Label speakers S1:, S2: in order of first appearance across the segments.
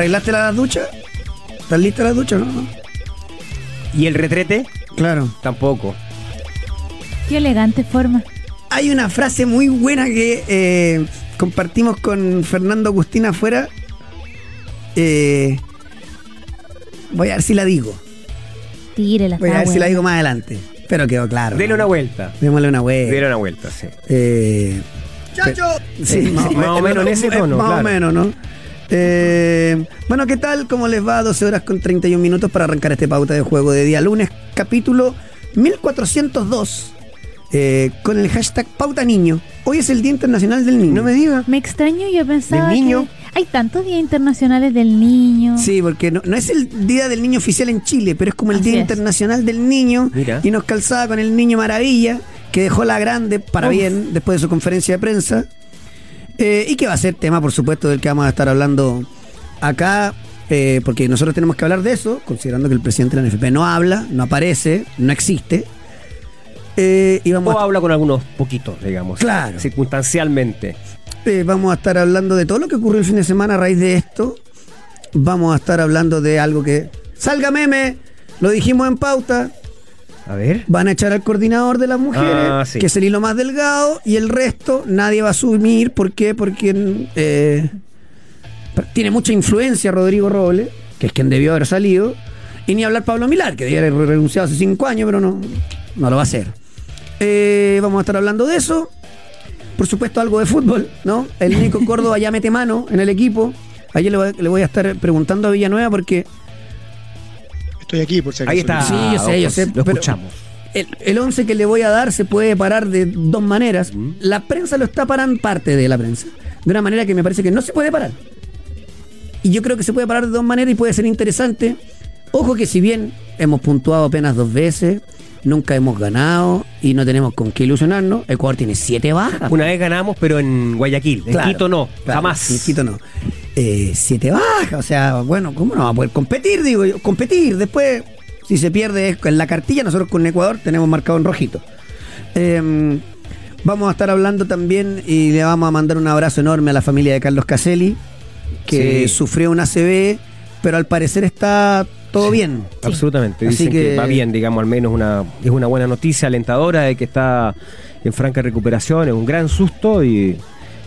S1: ¿arreglaste la ducha? ¿Estás lista la ducha, no? no?
S2: ¿Y el retrete?
S1: Claro.
S2: Tampoco.
S3: Qué elegante forma.
S1: Hay una frase muy buena que eh, compartimos con Fernando Agustín afuera. Eh, voy a ver si la digo.
S3: Tírela.
S1: Voy a ver si la digo más adelante. Pero quedó claro.
S2: Dele
S1: ¿no?
S2: una vuelta.
S1: Démosle una vuelta.
S2: Dele una vuelta, sí.
S1: Eh,
S4: ¡Chacho!
S1: Sí,
S2: Sí, más o menos en ese tono,
S1: Más o menos, ¿no? Eh, bueno, ¿qué tal? ¿Cómo les va? 12 horas con 31 minutos para arrancar este pauta de juego de día lunes, capítulo 1402, eh, con el hashtag Pauta Niño. Hoy es el Día Internacional del Niño.
S2: No me diga.
S3: Me extraño, yo pensaba
S2: ¿Del niño?
S3: que hay tantos días internacionales del niño.
S1: Sí, porque no, no es el Día del Niño oficial en Chile, pero es como el
S3: Así
S1: Día
S3: es.
S1: Internacional del Niño.
S2: Mira.
S1: Y nos calzaba con el Niño Maravilla, que dejó la grande para
S3: Uf.
S1: bien después de su conferencia de prensa. Eh, y que va a ser tema, por supuesto, del que vamos a estar hablando acá, eh, porque nosotros tenemos que hablar de eso, considerando que el presidente de la NFP no habla, no aparece, no existe. Eh, y vamos
S2: O
S1: a,
S2: habla con algunos poquitos, digamos.
S1: Claro.
S2: Circunstancialmente.
S1: vamos a estar hablando de todo lo que ocurrió el fin de semana a raíz de esto. Vamos a estar hablando de algo que. ¡Salga meme! Lo dijimos en pauta.
S2: A ver.
S1: Van a echar al coordinador de las mujeres,
S2: Ah, sí.
S1: que es el hilo más delgado, y el resto nadie va a asumir. ¿Por qué? Porque eh, tiene mucha influencia Rodrigo Robles, que es quien debió haber salido, y ni hablar Pablo Milar, que debió haber renunciado hace cinco años, pero no, no lo va a hacer. Eh, vamos a estar hablando de eso. Por supuesto, algo de fútbol, ¿no? El Nico Córdoba ya mete mano en el equipo. Ayer le voy a estar preguntando a Villanueva porque
S4: Estoy aquí, por si acaso.
S2: Ahí está.
S1: Sí, yo sé, yo sé,
S2: Lo escuchamos.
S1: El, el 11 que le voy a dar se puede parar de dos maneras. La prensa lo está parando, parte de la prensa, de una manera que me parece que no se puede parar. Y yo creo que se puede parar de dos maneras y puede ser interesante. Ojo que si bien hemos puntuado apenas dos veces, nunca hemos ganado y no tenemos con qué ilusionarnos, Ecuador tiene siete bajas.
S2: Una vez ganamos, pero en Guayaquil. En
S1: Claro,
S2: Quito no.
S1: claro,
S2: jamás.
S1: En Quito no. Eh, siete bajas, o sea, bueno, ¿cómo no va a poder competir? Digo yo, competir. Después, si se pierde en la cartilla, nosotros con Ecuador tenemos marcado en rojito. Eh, vamos a estar hablando también y le vamos a mandar un abrazo enorme a la familia de Carlos Caselli, que
S2: Sí.
S1: sufrió una CB, pero al parecer está todo bien.
S2: Absolutamente.
S1: Así
S2: Dicen que...
S1: que-
S2: va bien, digamos, al menos una, es una buena noticia alentadora de que está en franca recuperación, es un gran susto y,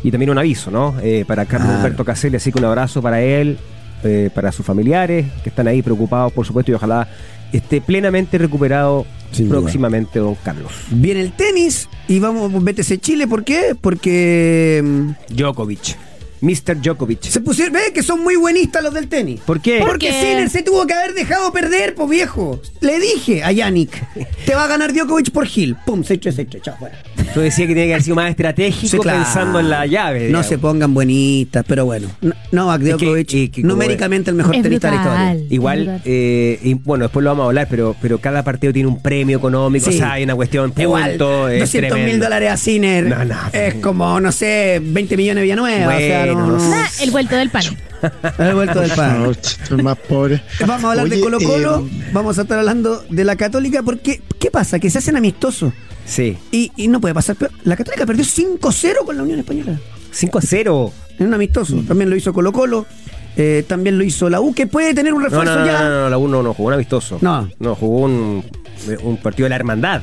S2: y también un aviso, ¿no? Eh, para Carlos
S1: Claro.
S2: Humberto Caselli, así que un abrazo para él, eh, para sus familiares que están ahí preocupados, por supuesto, y ojalá esté plenamente recuperado
S1: Sin duda.
S2: próximamente don Carlos.
S1: Viene el tenis y vamos, BTC Chile, ¿por qué? Porque mm,
S2: Djokovic. Mr. Djokovic.
S1: se pusieron, ve que son muy buenistas los del tenis.
S2: ¿Por qué?
S1: Porque
S3: qué?
S1: Sinner se tuvo que haber dejado perder, pues viejo. Le dije a Yannick, te va a ganar Djokovic por Gil. Pum, 6-3, 6-3, chao, fuera.
S2: Tú decías que tiene que haber sido más estratégico
S1: Sí, claro.
S2: pensando en la llave.
S1: No
S2: digamos.
S1: se pongan buenistas, pero bueno. No- Novak
S2: Es que-
S1: Djokovic,
S2: que
S1: numéricamente el mejor tenista de la historia.
S2: Igual, eh, y bueno, después lo vamos a hablar, pero, pero cada partido tiene un premio económico,
S1: Sí.
S2: o sea, hay una cuestión de
S1: Igual,
S2: punto, es
S1: 200 mil dólares a Sinner
S2: No, no,
S1: es como, no sé, 20 millones de Villanueva. o sea,
S3: Nah, el vuelto del pan.
S1: El vuelto del pan.
S4: No, más pobre.
S1: Vamos a hablar de Colo Colo,
S4: eh,
S1: vamos a estar hablando de la Católica, porque ¿qué pasa? Que se hacen amistosos
S2: Sí,
S1: y, y no puede pasar. peor. La Católica perdió 5-0 con la Unión Española.
S2: 5 a 0.
S1: En un amistoso. También lo hizo Colo Colo, eh, también lo hizo la U, que puede tener un refuerzo
S2: no, no,
S1: ya.
S2: no, no, la U no, no jugó un amistoso.
S1: No.
S2: No, jugó un, un partido de la hermandad.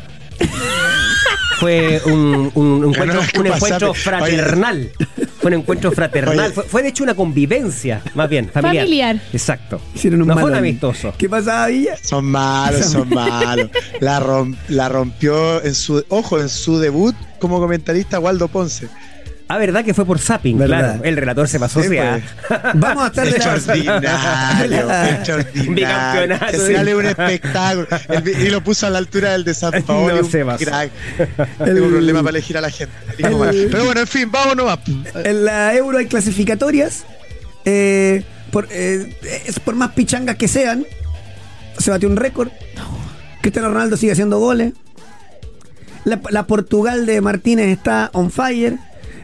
S2: Fue un, un- un encuentro,
S4: no, ¿qué
S2: un encuentro
S4: Oye.
S2: Fue un encuentro fraternal. Fue, fue de hecho una convivencia, más bien, familiar.
S3: Familiar.
S2: Exacto.
S1: Hicieron un
S2: no fue un amistoso.
S1: ¿Qué pasaba, Villa?
S4: Son malos, son malos. La, rom- la rompió en su, ojo, en su debut como comentarista Waldo Ponce.
S2: Ah, ¿verdad que fue por zapping?
S1: ¿Verdad?
S2: Claro, el relator se pasó.
S4: Sí,
S2: ah.
S1: Vamos a estar de
S4: Extraordinario, extraordinario.
S2: Bicampeonato.
S4: Que sale un espectáculo. El y lo puso a la altura del de San Paolo.
S2: No
S4: un
S2: se pasó.
S4: crack. Tengo un problema para elegir a la gente. Mal. Pero bueno, en fin, vámonos más.
S1: En la Euro hay clasificatorias. eh, por, eh, es por más pichangas que sean, se batió un récord. Cristiano Ronaldo sigue haciendo goles. La, la Portugal de Martínez está on fire.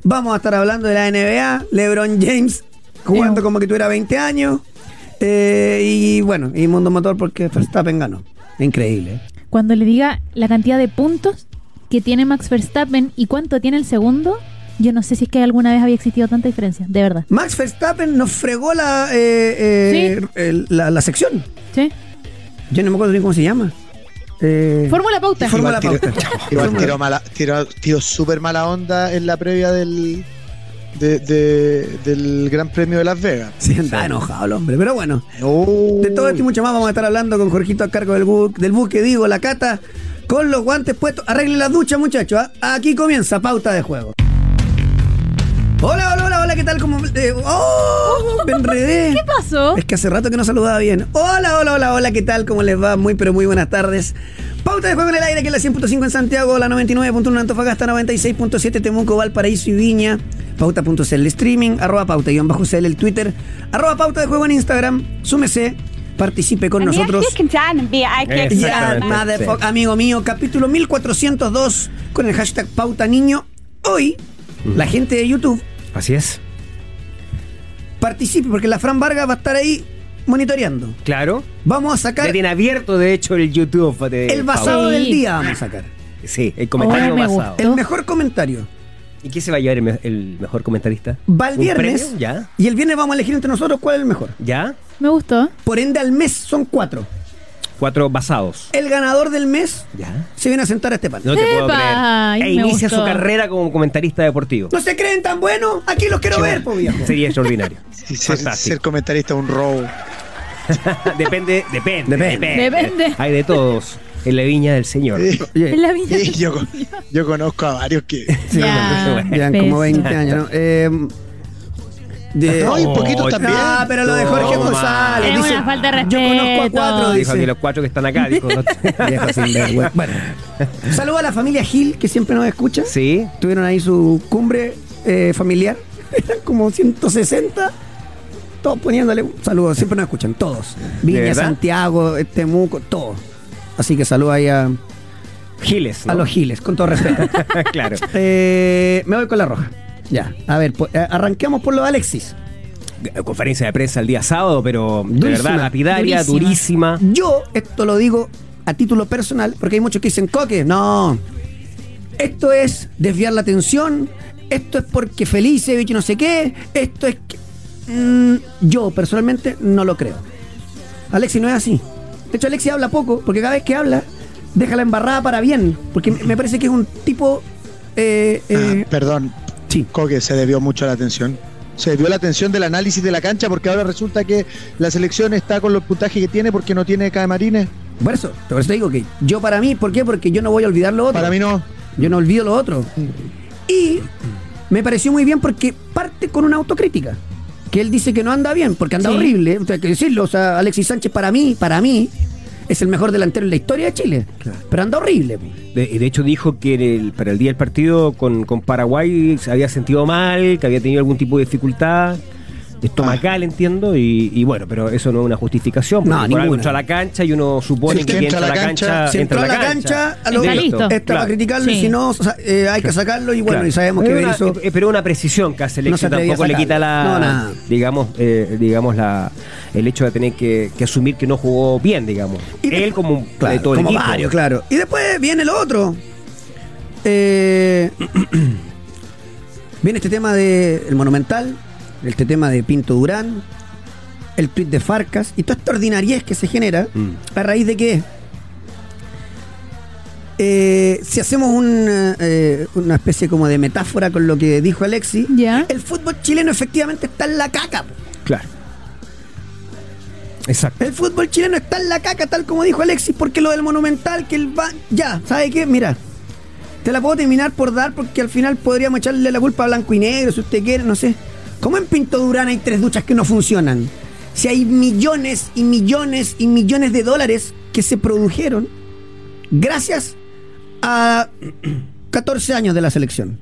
S1: Vamos a estar hablando de la NBA. LeBron James jugando como que tuviera 20 años. Eh, y bueno, y Mundo Motor porque Verstappen ganó. Increíble. ¿eh?
S3: Cuando le diga la cantidad de puntos que tiene Max Verstappen y cuánto tiene el segundo, Yo no sé si es que alguna vez había existido tanta diferencia, de verdad.
S1: Max Verstappen nos fregó la, eh, eh, el- la, la sección.
S3: ¿Sí?
S1: Yo no me acuerdo ni cómo se llama. Eh,
S3: Fórmula pauta.
S1: Fórmula
S4: Igual
S1: pauta.
S4: Tiró mala, tiró, tiró súper mala onda en la previa del, de- de- del Gran Premio de Las Vegas.
S1: Sí, está enojado el hombre. Pero bueno,
S4: Oh.
S1: de todo esto y mucho más vamos a estar hablando con Jorgito a cargo del, bu del buque, digo, la cata, con los guantes puestos. Arreglen las duchas, muchachos. ¿ah? Aquí comienza pauta de juego. Hola, hola, hola, hola, ¿qué tal? ¿Cómo, eh, ¡Oh! Me enredé.
S3: ¿Qué pasó?
S1: Es que hace rato que no saludaba bien. Hola, hola, hola, hola, ¿qué tal? ¿Cómo les va? Muy, pero muy buenas tardes. Pauta de juego en el aire, que es la 100.5 en Santiago, la 99.1 en Antofagasta, 96.7 Temuco, Valparaíso y Viña. Pauta.cl el streaming, arroba pauta-cl el Twitter, arroba pauta de juego en Instagram. Súmese, participe con nosotros. Ya,
S2: Exactamente,
S1: motherfuck- amigo mío, capítulo 1402 con el hashtag pauta niño. Hoy, la gente de YouTube
S2: Así es.
S1: participe porque la Fran Vargas va a estar ahí monitoreando.
S2: Claro.
S1: Vamos a sacar
S2: Ya tiene abierto, de hecho, el YouTube de
S1: el basado.
S3: Sí.
S1: del día, vamos a sacar.
S2: Sí, el comentario
S3: Oh, me
S2: basado.
S3: gustó.
S1: El mejor comentario.
S2: ¿Y qué se va a llevar el, me- el mejor comentarista?
S1: Va el
S2: ¿Un
S1: viernes.
S2: premio? ¿Ya?
S1: Y el viernes vamos a elegir entre nosotros cuál es el mejor.
S2: ¿Ya?
S3: Me gustó.
S1: Por ende, al mes son cuatro.
S2: Cuatro basados.
S1: El ganador del mes
S2: ¿Ya?
S1: se viene a sentar a este panel.
S2: No te puedo
S3: ¡Epa!
S2: creer.
S3: Ay,
S2: e
S3: me
S2: inicia
S3: gustó.
S2: su carrera como comentarista deportivo.
S1: ¿No se creen tan buenos? Aquí los quiero ver, po viejo.
S2: Sería extraordinario.
S4: Ser,
S2: Fantástico.
S4: ser comentarista es un robo.
S2: depende, depende,
S1: Depende.
S3: Depende.
S2: Hay de todos en la viña del Señor.
S4: Sí.
S3: En la vida.
S4: Y yo, yo conozco a varios que.
S3: Ya,
S1: Llevan como
S3: pésimo.
S1: 20 años, ¿no? Eh, de-
S4: No, y un poquito también.
S1: Ah, pero lo de Jorge. González.
S3: Es
S1: dice,
S3: una falta de
S1: Yo conozco a
S3: respeto.
S1: cuatro,
S2: Dijo
S1: dice.
S2: aquí los cuatro que están acá. Dijo, no-
S1: sinvergüenza. Bueno, saludo a la familia Gil, que siempre nos escucha.
S2: sí.
S1: Tuvieron ahí su cumbre eh, familiar. Eran como 160. Todos poniéndole un saludo. Siempre nos escuchan, todos. Viña? Santiago, Temuco, todos. Así que saludo ahí a,
S2: Giles. ¿no?
S1: a los Giles, con todo respeto.
S2: claro.
S1: Eh, me voy con la roja. Ya, a ver, pues, eh, arranquemos por lo de Alexis.
S2: Conferencia de prensa el día sábado, pero de verdad lapidaria,
S3: durísima.
S2: durísima.
S1: Yo esto lo digo a título personal, porque hay muchos que dicen, Coque, no, esto es desviar la atención, esto es porque Felicevich no sé qué, esto es que... Mm, yo personalmente no lo creo. Alexis no es así. De hecho, Alexis habla poco, porque cada vez que habla, deja la embarrada para bien, porque me parece que es un tipo... eh, eh,
S4: Ah, perdón,
S1: sí.
S4: Coque, se debió mucho la atención. Se debió la atención del análisis de la cancha porque ahora resulta que la selección está con los puntajes que tiene porque no tiene camarines.
S1: Por eso, por eso te digo que yo para mí, ¿por qué? Porque yo no voy a olvidar lo otro.
S4: Para mí no.
S1: Yo no olvido lo otro. Y me pareció muy bien porque parte con una autocrítica. Que él dice que no anda bien, porque anda
S3: Sí.
S1: horrible. O sea, hay que decirlo. O sea, Alexis Sánchez para mí, para mí, es el mejor delantero en la historia de Chile. Pero anda horrible.
S2: De, y de hecho dijo que en el- para el día del partido con, con Paraguay se había sentido mal, que había tenido algún tipo de dificultad estomacal, entiendo, y, y bueno, pero eso no es una justificación, porque
S1: No,
S2: por algo entró a la cancha y uno supone
S4: Si
S2: que entra a la cancha,
S1: Si entró a la cancha, a lo-
S3: Está listo.
S1: está para criticarlo y si no, o sea, eh, hay que sacarlo. Y bueno,
S2: Claro.
S1: y sabemos que
S2: Es una-
S1: Berizzo.
S2: eh, Pero una precisión que hace el
S1: No
S2: tampoco le quita la.
S1: No, nada.
S2: Digamos, eh, digamos la, el hecho de tener que, que asumir que no jugó bien, digamos.
S1: Y de-
S2: Él como un-
S1: Claro,
S2: de todo el
S1: como
S2: equipo.
S1: varios, claro. Y después viene lo otro. Eh, viene este tema del Monumental, este tema de Pinto Durán, el tuit de Farcas y toda esta ordinariez que se genera
S2: Mm.
S1: a raíz de que eh, si hacemos una, eh, una especie como de metáfora con lo que dijo Alexi,
S3: Ya.
S1: el fútbol chileno efectivamente está en la caca.
S2: Claro. Exacto.
S1: El fútbol chileno está en la caca, tal como dijo Alexis, porque lo del Monumental, que el va. Ya, ¿sabe qué? Mira, te la puedo terminar por dar porque al final podríamos echarle la culpa a blanco y negro, si usted quiere, no sé. ¿Cómo en Pinto Durán hay tres duchas que no funcionan? Si hay millones y millones y millones de dólares que se produjeron gracias a 14 años de la selección,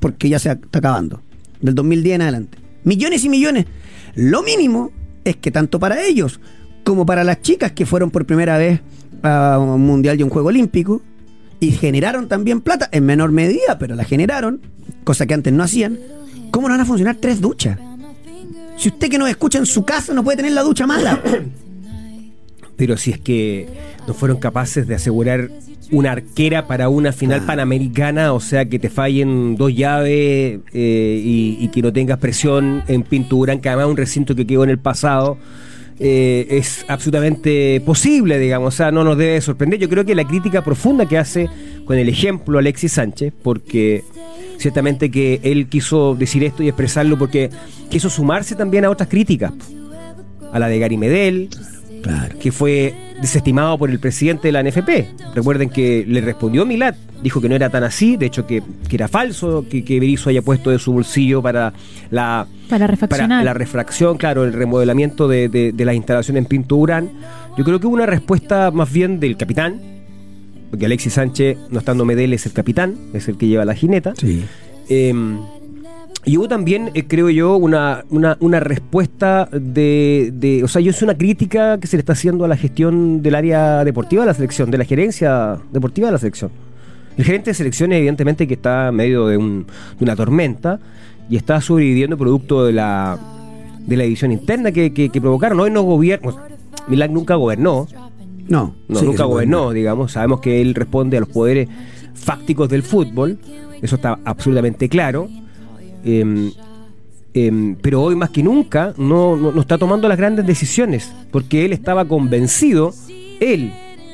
S1: porque ya se está acabando, del 2010 en adelante. Millones y millones. Lo mínimo es que tanto para ellos como para las chicas que fueron por primera vez a un mundial y un juego olímpico y generaron también plata, en menor medida, pero la generaron, cosa que antes no hacían, ¿cómo no van a funcionar tres duchas? Si usted que nos escucha en su casa no puede tener la ducha mala.
S2: Pero si es que no fueron capaces de asegurar una arquera para una final
S1: Claro.
S2: panamericana, o sea, que te fallen dos llaves eh, y, y que no tengas presión en pintura, que además es un recinto que quedó en el pasado. eh, es absolutamente posible, digamos, o sea, no nos debe sorprender. Yo creo que la crítica profunda que hace con el ejemplo Alexis Sánchez, porque ciertamente que él quiso decir esto y expresarlo porque quiso sumarse también a otras críticas, a la de Gary Medel,
S1: Claro.
S2: que fue desestimado por el presidente de la NFP. Recuerden que le respondió Milat, dijo que no era tan así, de hecho que, que era falso que, que Berizzo haya puesto de su bolsillo para la,
S3: Para refaccionar.
S2: la refracción, claro, el remodelamiento de, de, de las instalaciones en Pinto Urán. Yo creo que hubo una respuesta más bien del capitán, porque Alexis Sánchez, no estando Medel, es el capitán, es el que lleva la jineta.
S1: Sí.
S2: Eh, y hubo también, eh, creo yo, una, una, una respuesta de, de- O sea, yo es una crítica que se le está haciendo a la gestión del área deportiva de la selección, de la gerencia deportiva de la selección. El gerente de selección, evidentemente, que está en medio de, un- de una tormenta y está sobreviviendo producto de la, de la división interna que, que- que provocaron. Hoy no gobierna. Milán nunca gobernó,
S1: No,
S2: no,
S1: sí,
S2: nunca gobernó, digamos. Sabemos que él responde a los poderes fácticos del fútbol. Eso está absolutamente claro. Em, em, pero hoy más que nunca no, no, no está tomando las grandes decisiones. Porque él estaba convencido, él,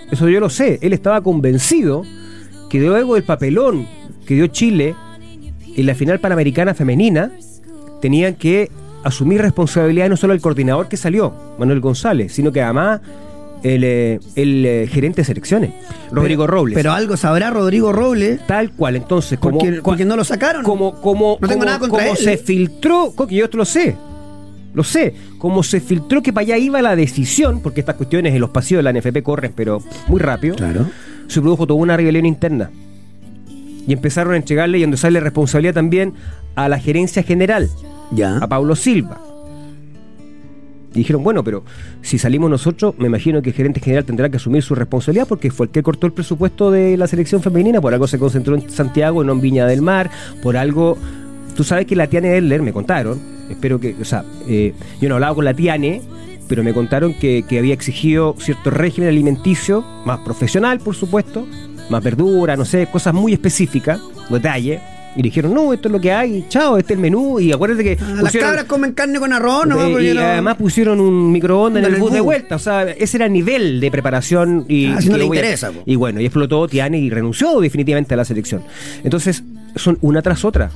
S2: eso yo lo sé, él estaba convencido que luego del papelón que dio Chile en la final panamericana femenina, tenían que asumir responsabilidad no solo el coordinador que salió, Manuel González, sino que además el, eh, el, eh, gerente de selecciones, Rodrigo
S1: Pero-
S2: Robles.
S1: Pero algo sabrá Rodrigo Robles.
S2: Tal cual, entonces, como,
S1: Porque, porque no lo sacaron.
S2: como, como,
S1: No tengo
S2: como-
S1: nada contra
S2: como
S1: él.
S2: se filtró, que yo esto lo sé, lo sé, como se filtró que para allá iba la decisión, porque estas cuestiones en los pasillos de la NFP corren, pero muy rápido,
S1: Claro.
S2: se produjo toda una rebelión interna. Y empezaron a entregarle y a endosarle responsabilidad también a la gerencia general,
S1: Ya.
S2: a Pablo Silva. Y dijeron, bueno, pero si salimos nosotros, me imagino que el gerente general tendrá que asumir su responsabilidad porque fue el que cortó el presupuesto de la selección femenina, por algo se concentró en Santiago no en Viña del Mar, por algo... Tú sabes que la Tiane Edler me contaron, espero que, o sea, eh, yo no he hablado con la Tiane, pero me contaron que, que había exigido cierto régimen alimenticio, más profesional, por supuesto, más verdura, no sé, cosas muy específicas, detalle. Y dijeron, no, esto es lo que hay, chao, este es el menú. Y acuérdate que.
S1: Ah, las cabras comen carne con arroz, ¿no?
S2: eh, y
S1: no-
S2: además pusieron un microondas en el bus de vuelta. O sea, ese era el nivel de preparación. Y,
S1: Ah, si no le interesa.
S2: Y bueno, y explotó Tiane y renunció definitivamente a la selección. Entonces, son una tras otra.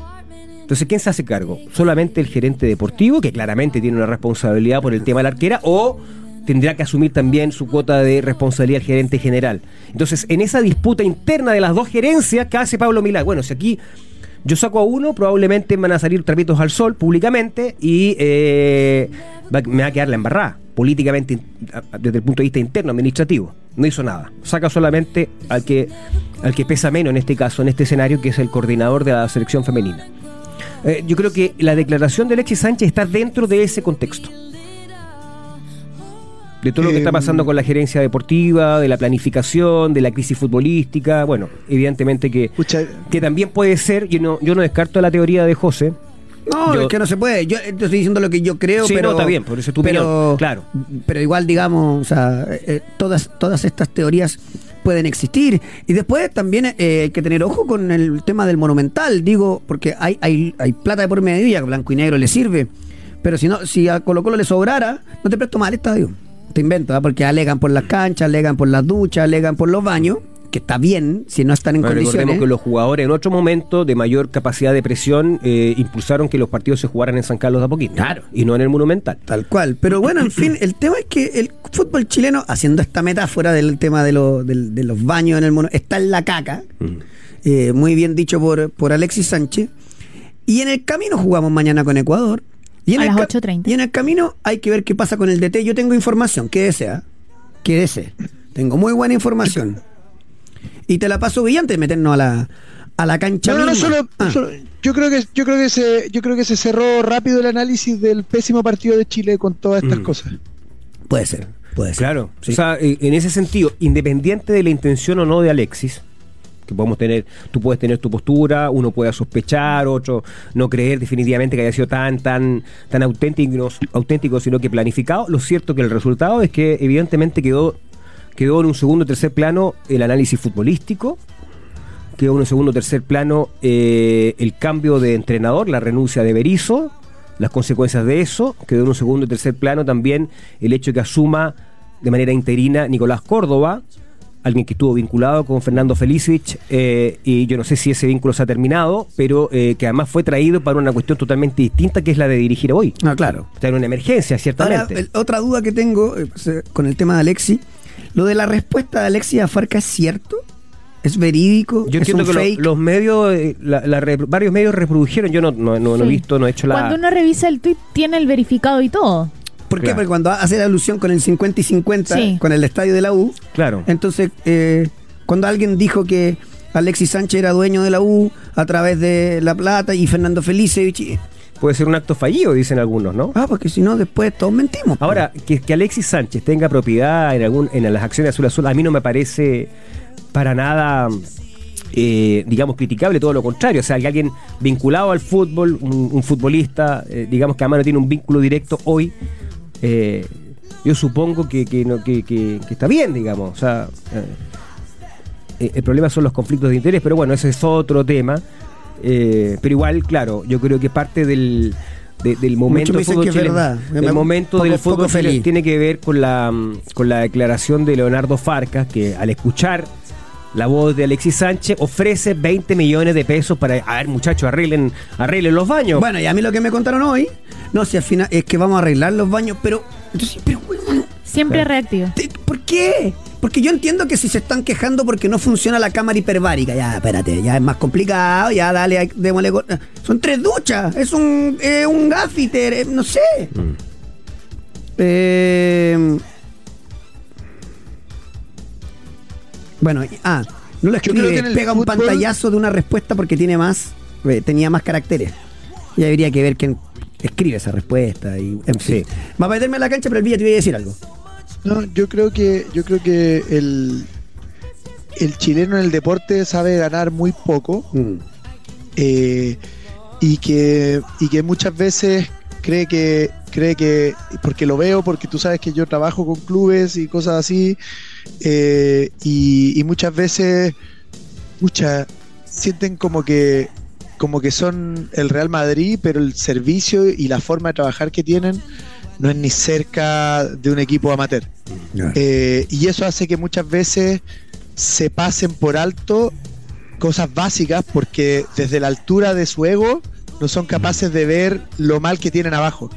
S2: Entonces, ¿quién se hace cargo? ¿Solamente el gerente deportivo, que claramente tiene una responsabilidad por el tema de la arquera, o tendrá que asumir también su cuota de responsabilidad el gerente general? Entonces, en esa disputa interna de las dos gerencias, ¿qué hace Pablo Milán? Bueno, si aquí yo saco a uno, probablemente van a salir trapitos al sol públicamente y eh, me va a quedar la embarrada, políticamente, desde el punto de vista interno, administrativo. No hizo nada. Saca solamente al que, al que pesa menos en este caso, en este escenario, que es el coordinador de la selección femenina. Eh, yo creo que la declaración de Alexis Sánchez está dentro de ese contexto. De todo lo que
S4: Eh,
S2: está pasando con la gerencia deportiva, de la planificación, de la crisis futbolística. Bueno, evidentemente que,
S4: Escucha,
S2: que también puede ser, yo no, yo no descarto la teoría de José.
S1: No,
S2: Yo-
S1: es que no se puede. Yo te estoy diciendo lo que yo creo,
S2: Sí,
S1: pero.
S2: no, está bien, por eso es tu
S1: pero,
S2: opinión, claro.
S1: Pero igual, digamos, o sea, eh, eh, todas, todas estas teorías pueden existir. Y después también eh, hay que tener ojo con el tema del monumental, digo, porque hay, hay, hay plata de por medio y a blanco y negro le sirve. Pero si no, si a Colo Colo le sobrara, no te presto mal estadio. Te invento, ¿ah? porque alegan por las canchas, alegan por las duchas, alegan por los baños, que está bien si no están en
S2: Bueno,
S1: condiciones.
S2: recordemos que los jugadores en otro momento de mayor capacidad de presión eh, impulsaron que los partidos se jugaran en San Carlos de Apoquindo.
S1: Claro.
S2: Y no en el Monumental.
S1: Tal cual. Pero bueno, en fin, el tema es que el fútbol chileno, haciendo esta metáfora del tema de, lo- del- de los baños en el mono, está en la caca.
S2: Mm.
S1: eh, muy bien dicho por, por Alexis Sánchez. Y en el camino jugamos mañana con Ecuador. Y en
S3: A
S1: el
S3: las
S1: ca-
S3: 8:30.
S1: Y en el camino hay que ver qué pasa con el DT. Yo tengo información, quédese, ¿ah? Quédese. Tengo muy buena información. Y te la paso brillante meternos a la, a la cancha.
S4: No, no, no, solo,
S1: Ah,
S4: solo- yo creo que yo creo que se yo creo que se cerró rápido el análisis del pésimo partido de Chile con todas estas
S2: Mm.
S4: cosas.
S1: Puede ser, puede ser.
S2: Claro.
S1: Sí.
S2: O sea, en ese sentido, independiente de la intención o no de Alexis, que podemos tener, tú puedes tener tu postura, uno puede sospechar, otro no creer definitivamente que haya sido tan, tan, tan auténtico, auténtico, sino que planificado. Lo cierto que el resultado es que evidentemente quedó quedó en un segundo o tercer plano el análisis futbolístico, quedó en un segundo o tercer plano eh, el cambio de entrenador, la renuncia de Berizzo, las consecuencias de eso, quedó en un segundo o tercer plano también el hecho de que asuma de manera interina Nicolás Córdoba, alguien que estuvo vinculado con Fernando Felicevich, eh, y yo no sé si ese vínculo se ha terminado, pero eh, que además fue traído para una cuestión totalmente distinta, que es la de dirigir hoy.
S1: Ah, claro.
S2: Está en una emergencia,
S1: Ahora,
S2: ciertamente.
S1: el- otra duda que tengo eh, se- con el tema de Alexi, lo de la respuesta de Alexi a Farca es cierto, es verídico,
S2: Yo
S1: es
S2: entiendo
S1: un
S2: que lo- los medios, eh, la- la re- varios medios reprodujeron, yo no, no, no- no he visto, no he hecho la...
S3: Cuando uno revisa el tweet, tiene el verificado y todo.
S1: ¿Por qué?
S2: Claro.
S1: Porque cuando hace la alusión con el 50 y 50,
S3: Sí.
S1: con el estadio de la U,
S2: Claro.
S1: entonces eh, cuando alguien dijo que Alexis Sánchez era dueño de la U a través de La Plata y Fernando Felicevich, y-
S2: Puede ser un acto fallido, dicen algunos, ¿no?
S1: ah, porque si no después todos mentimos. po.
S2: Ahora, que, que Alexis Sánchez tenga propiedad en algún en las acciones azul azul, a mí no me parece para nada, eh, digamos, criticable, todo lo contrario. O sea, que alguien vinculado al fútbol, un, un futbolista, eh, digamos que además no tiene un vínculo directo hoy, eh, yo supongo que, que, no- que- está bien, digamos. O sea, eh, el problema son los conflictos de interés, pero bueno, ese es otro tema. Eh, pero igual, claro, yo creo que parte del, de- del momento
S1: me
S2: del fútbol chileno-
S1: verdad.
S2: el momento
S1: poco-
S2: del fútbol
S1: feliz.
S2: tiene que ver con la, con la declaración de Leonardo Farcas, que al escuchar la voz de Alexis Sánchez ofrece 20 millones de pesos para, a ver muchachos, arreglen, arreglen los baños.
S1: Bueno, y a mí lo que me contaron hoy, no sé, al final es que vamos a arreglar los baños, pero. Pero,
S3: Siempre
S2: Claro.
S3: reactivo.
S1: te- ¿por qué? Porque yo entiendo que si se están quejando porque no funciona la cámara hiperbárica, ya, espérate, ya es más complicado, ya dale, démosle. go- Son tres duchas, es un, eh, un gaffiter, eh, no sé.
S2: Mm.
S1: Eh, bueno, ah, no lo escribe, pega un pantallazo de una respuesta porque tiene más, eh, tenía más caracteres. Y habría que ver quién escribe esa respuesta. Y, en fin.
S2: Sí.
S1: Va a meterme a la cancha, pero el Villa te voy a decir algo.
S4: No, yo creo que, yo creo que el, el chileno en el deporte sabe ganar muy poco
S1: Mm.
S4: eh, y que y que muchas veces cree que cree que porque lo veo porque tú sabes que yo trabajo con clubes y cosas así eh, y, y muchas veces mucha sienten como que como que son el Real Madrid pero el servicio y la forma de trabajar que tienen no es ni cerca de un equipo amateur eh, y eso hace que muchas veces se pasen por alto cosas básicas porque desde la altura de su ego no son capaces de ver lo mal que tienen abajo.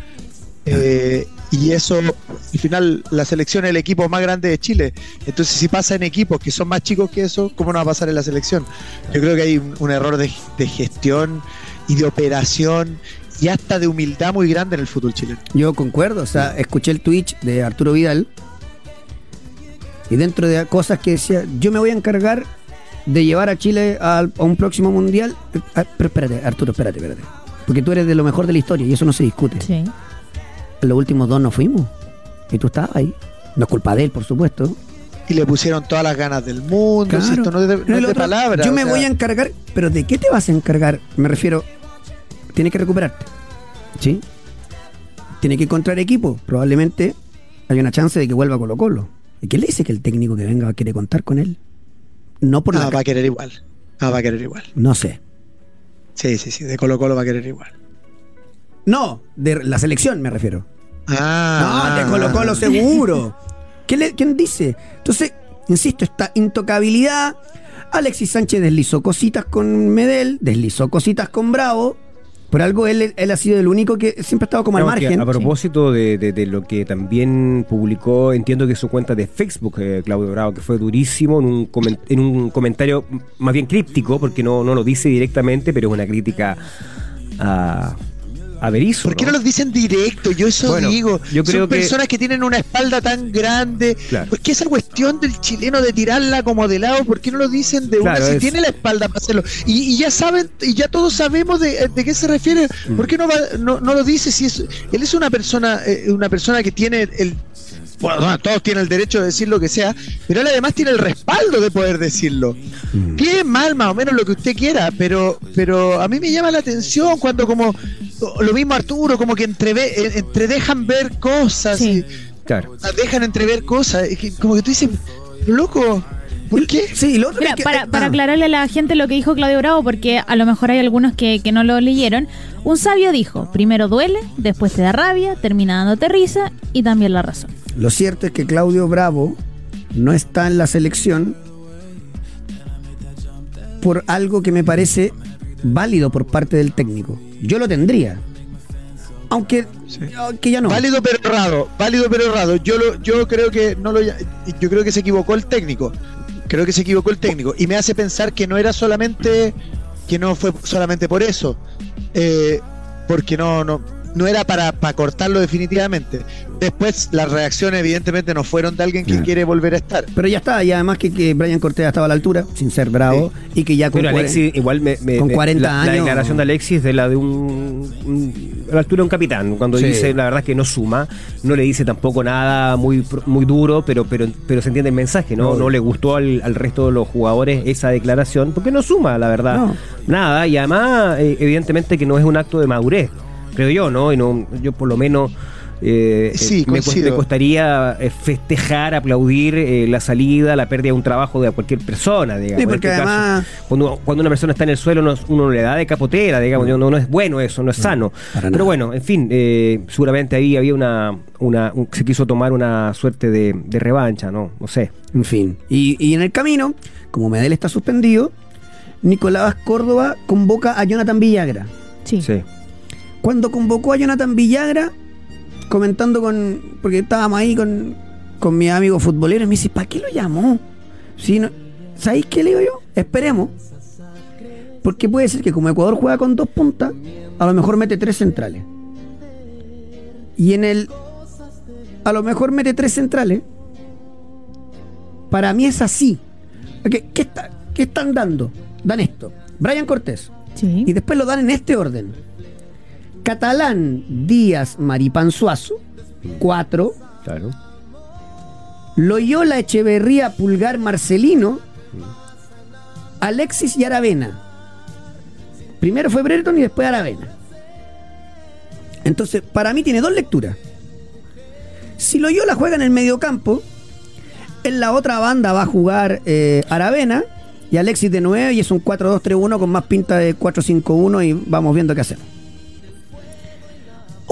S4: Eh, y eso, al final, la selección es el equipo más grande de Chile. Entonces, si pasa en equipos que son más chicos que eso, ¿cómo no va a pasar en la selección? Yo creo que hay un, un error de, de gestión y de operación y hasta de humildad muy grande en el fútbol chileno.
S1: Yo concuerdo, o sea, escuché el Twitch de Arturo Vidal y dentro de cosas que decía, yo me voy a encargar de llevar a Chile al- a, un próximo mundial. Eh, ah, pero espérate, Arturo, espérate, espérate. Porque tú eres de lo mejor de la historia y eso no se discute.
S3: Sí.
S1: Los últimos dos no fuimos y tú estabas ahí. No es culpa de él, por supuesto.
S4: Y le pusieron todas las ganas del mundo.
S1: Claro.
S4: si esto no es de, no es de palabras.
S1: Yo me
S4: sea,
S1: voy a encargar, pero ¿de qué te vas a encargar? Me refiero, tienes que recuperarte. ¿Sí? Tiene que encontrar equipo. Probablemente hay una chance de que vuelva Colo Colo. ¿Y qué le dice que el técnico que venga quiere contar con él? No por
S4: Ah,
S1: la...
S4: va a querer igual. Ah, va a querer igual.
S1: No sé.
S4: Sí, sí, sí. De Colo Colo va a querer igual.
S1: No, de la selección me refiero.
S4: Ah,
S1: no, de Colo Colo seguro. ¿Qué le- ¿Quién dice? Entonces, insisto, esta intocabilidad. Alexis Sánchez deslizó cositas con Medel, deslizó cositas con Bravo. Por algo él, él ha sido el único que siempre ha estado como al
S2: No,
S1: margen.
S2: A propósito de, de- de lo que también publicó, entiendo que su cuenta de Facebook, eh, Claudio Bravo, que fue durísimo en un, comen- en un comentario más bien críptico, porque no, no lo dice directamente, pero es una crítica a, a Berizzo.
S4: ¿Por qué no los dicen directo? Yo eso
S2: Bueno,
S4: digo.
S2: yo creo
S4: Son
S2: que-
S4: personas que tienen una espalda tan grande.
S2: Claro.
S4: ¿Por qué esa cuestión del chileno de tirarla como de lado? ¿Por qué no lo dicen de
S2: Claro,
S4: una? Si
S2: es-
S4: tiene la espalda para hacerlo. Y, y ya saben, y ya todos sabemos de, de qué se refiere.
S2: Mm.
S4: ¿Por qué no, va- no, no lo dice si es, él es una persona, eh, una persona que tiene el bueno, no, todos tienen el derecho de decir lo que sea, pero él además tiene el respaldo de poder decirlo. Bien, mal, más o menos lo que usted quiera, pero, pero a mí me llama la atención cuando como lo mismo Arturo, como que entreve, entredejan ver cosas,
S3: Sí.
S4: y,
S2: Claro.
S4: dejan entrever cosas, que como que tú dices, Loco, ¿por qué?
S1: Sí, lo otro
S3: Mira,
S1: es que-
S3: para, para aclararle a la gente lo que dijo Claudio Bravo, porque a lo mejor hay algunos que, que no lo leyeron. Un sabio dijo, primero duele, después te da rabia, termina dándote risa y también la razón.
S1: Lo cierto es que Claudio Bravo no está en la selección por algo que me parece válido por parte del técnico. Yo lo tendría. Aunque, aunque ya no.
S4: Válido pero errado, válido pero errado. Yo lo, yo creo que no lo yo creo que se equivocó el técnico. Creo que se equivocó el técnico y me hace pensar que no era solamente que no fue solamente por eso. Eh, porque no no no era para, para cortarlo definitivamente. Después las reacciones evidentemente no fueron de alguien que
S1: Claro.
S4: quiere volver a estar.
S1: Pero ya está, y además que, que Brian Cortés estaba a la altura, sin ser bravo, y que ya con
S2: Pero Alexis, igual me, me-
S1: con
S2: me-
S1: 40
S2: la, la
S1: años-
S2: declaración de Alexis de la de un, un- a la altura de un capitán, cuando
S1: Sí.
S2: dice la verdad es que no suma, no le dice tampoco nada muy muy duro, pero pero pero se entiende el mensaje, ¿no?
S1: No.
S2: No le gustó al, al resto de los jugadores esa declaración, porque no suma, la verdad,
S1: No.
S2: nada, y además eh, evidentemente que no es un acto de madurez, creo yo, ¿no? Y no yo por lo menos eh,
S4: Sí,
S2: eh, me, cuest-
S4: coincido.
S2: me costaría eh, festejar, aplaudir eh, la salida, la pérdida de un trabajo de cualquier persona, digamos.
S1: Sí, porque
S2: este caso,
S1: además-
S2: cuando, cuando una persona está en el suelo, no- uno le da de capotera, digamos, no, no es bueno eso, no es sano.
S1: para
S2: Pero bueno, en fin, eh, seguramente ahí había una, una un- se quiso tomar una suerte de, de revancha, ¿no? No sé.
S1: En fin. Y, y en el camino, como Medel está suspendido, Nicolás Córdoba convoca a Jonathan Villagra.
S3: Sí.
S2: Sí.
S1: Cuando convocó a Jonathan Villagra, comentando con. Porque estábamos ahí con, con mis amigos futboleros, me dice, ¿para qué lo llamó? Si no, ¿Sabéis qué le digo yo? Esperemos. Porque puede ser que como Ecuador juega con dos puntas, a lo mejor mete tres centrales. Y en el. A lo mejor mete tres centrales. Para mí es así. ¿Qué, qué está- qué están dando? Dan esto. Brian Cortés.
S3: Sí.
S1: Y después lo dan en este orden. Catalán, Díaz, Maripán Suazo, 4.
S2: Claro.
S1: Loyola, Echeverría, Pulgar, Marcelino, Alexis y Aravena. Primero fue Brereton y después Aravena. Entonces, para mí tiene dos lecturas. Si Loyola juega en el mediocampo, en la otra banda va a jugar eh, Aravena y Alexis de 9 y es un 4-2-3-1 con más pinta de 4-5-1 y vamos viendo qué hacemos.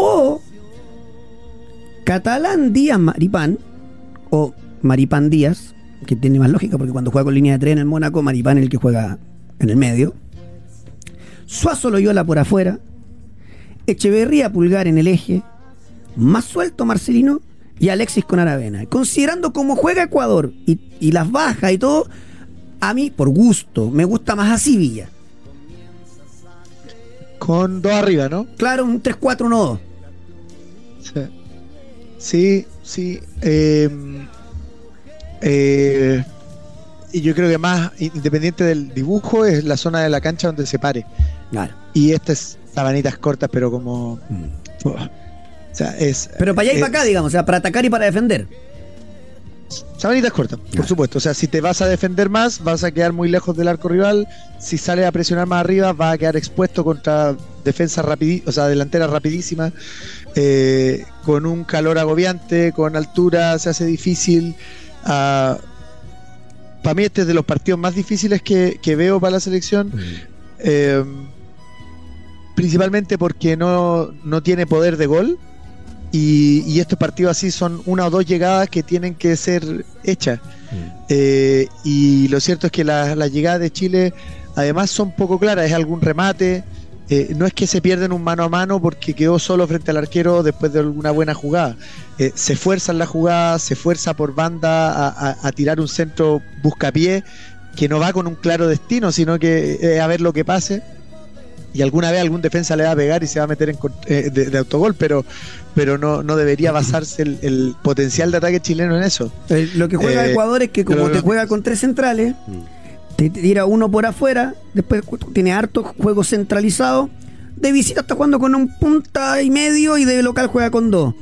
S1: O Catalán Díaz Maripán o Maripán Díaz, que tiene más lógica porque cuando juega con línea de tren en el Mónaco, Maripán es el que juega en el medio. Suazo Loyola por afuera, Echeverría Pulgar en el eje, más suelto Marcelino y Alexis con Aravena. Considerando cómo juega Ecuador y, y las bajas y todo, a mí, por gusto, me gusta más así Villa.
S4: Con dos arriba, ¿no?
S1: Claro, un 3-4-1-2.
S4: Sí, sí. eh, eh, y yo creo que más independiente del dibujo es la zona de la cancha donde se pare.
S1: Claro.
S4: Y estas sabanitas cortas, pero como.
S1: Mm.
S4: O sea, es.
S1: Pero para allá y
S4: eh,
S1: para acá, digamos, o sea, para atacar y para defender.
S4: Sabanitas cortas, por supuesto. O sea, si te vas a defender más, vas a quedar muy lejos del arco rival. Si sales a presionar más arriba, vas a quedar expuesto contra defensas rapidísimas, o sea, delanteras rapidísimas, eh, con un calor agobiante, con altura, se hace difícil. para mí este es de los partidos más difíciles que, que veo para la selección. eh, principalmente porque no, no tiene poder de gol. Y, y estos partidos así son una o dos llegadas que tienen que ser hechas. Eh, y lo cierto es que la- las llegadas de Chile además son poco claras, es algún remate, eh, no es que se pierden un mano a mano porque quedó solo frente al arquero después de alguna buena jugada. Eh, se fuerza en la jugada, se fuerza por banda a, a- a tirar un centro buscapié que no va con un claro destino, sino que eh, a ver lo que pase. Y alguna vez algún defensa le va a pegar y se va a meter en, eh, de, de autogol, pero, pero no, no debería basarse el, el potencial de ataque chileno en eso.
S1: Lo que juega Ecuador es que como te juega con tres centrales, te tira uno por afuera, después tiene harto juego centralizado. De visita está jugando con un punta y medio y de local juega con dos.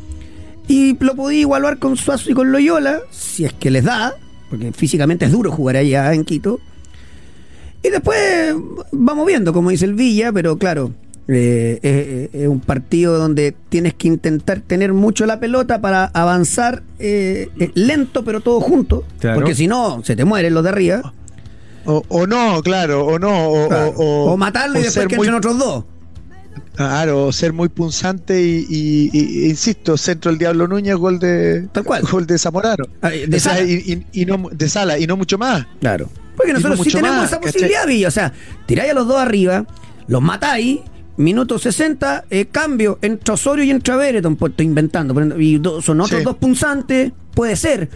S1: Y lo podía igualar con Suazo y con Loyola, si es que les da, porque físicamente es duro jugar allá en Quito. Y después vamos viendo, como dice el Villa, pero claro, Eh, es, es un partido donde tienes que intentar tener mucho la pelota para avanzar eh, eh, lento, pero todo junto.
S2: Claro.
S1: Porque si no, se te mueren los de arriba.
S4: O, o no, claro, o no. O,
S1: Claro.
S4: o-
S1: O, matarlo y después que
S4: muy-
S1: entren otros dos.
S4: Claro, o ser muy punzante y, y- y- insisto, centro del Diablo Núñez, gol de
S1: Tal cual.
S4: gol de Zamorano.
S1: De Sala.
S4: y, no de sala y no mucho más.
S1: Claro. Porque nosotros
S4: no
S1: sí tenemos
S4: más,
S1: esa posibilidad, Villa. O sea, tiráis a los dos arriba, los matáis, minuto 60, eh, cambio entre Osorio y entre Bereton, pues estoy inventando. Y do- son otros
S4: Sí.
S1: dos punzantes, puede ser.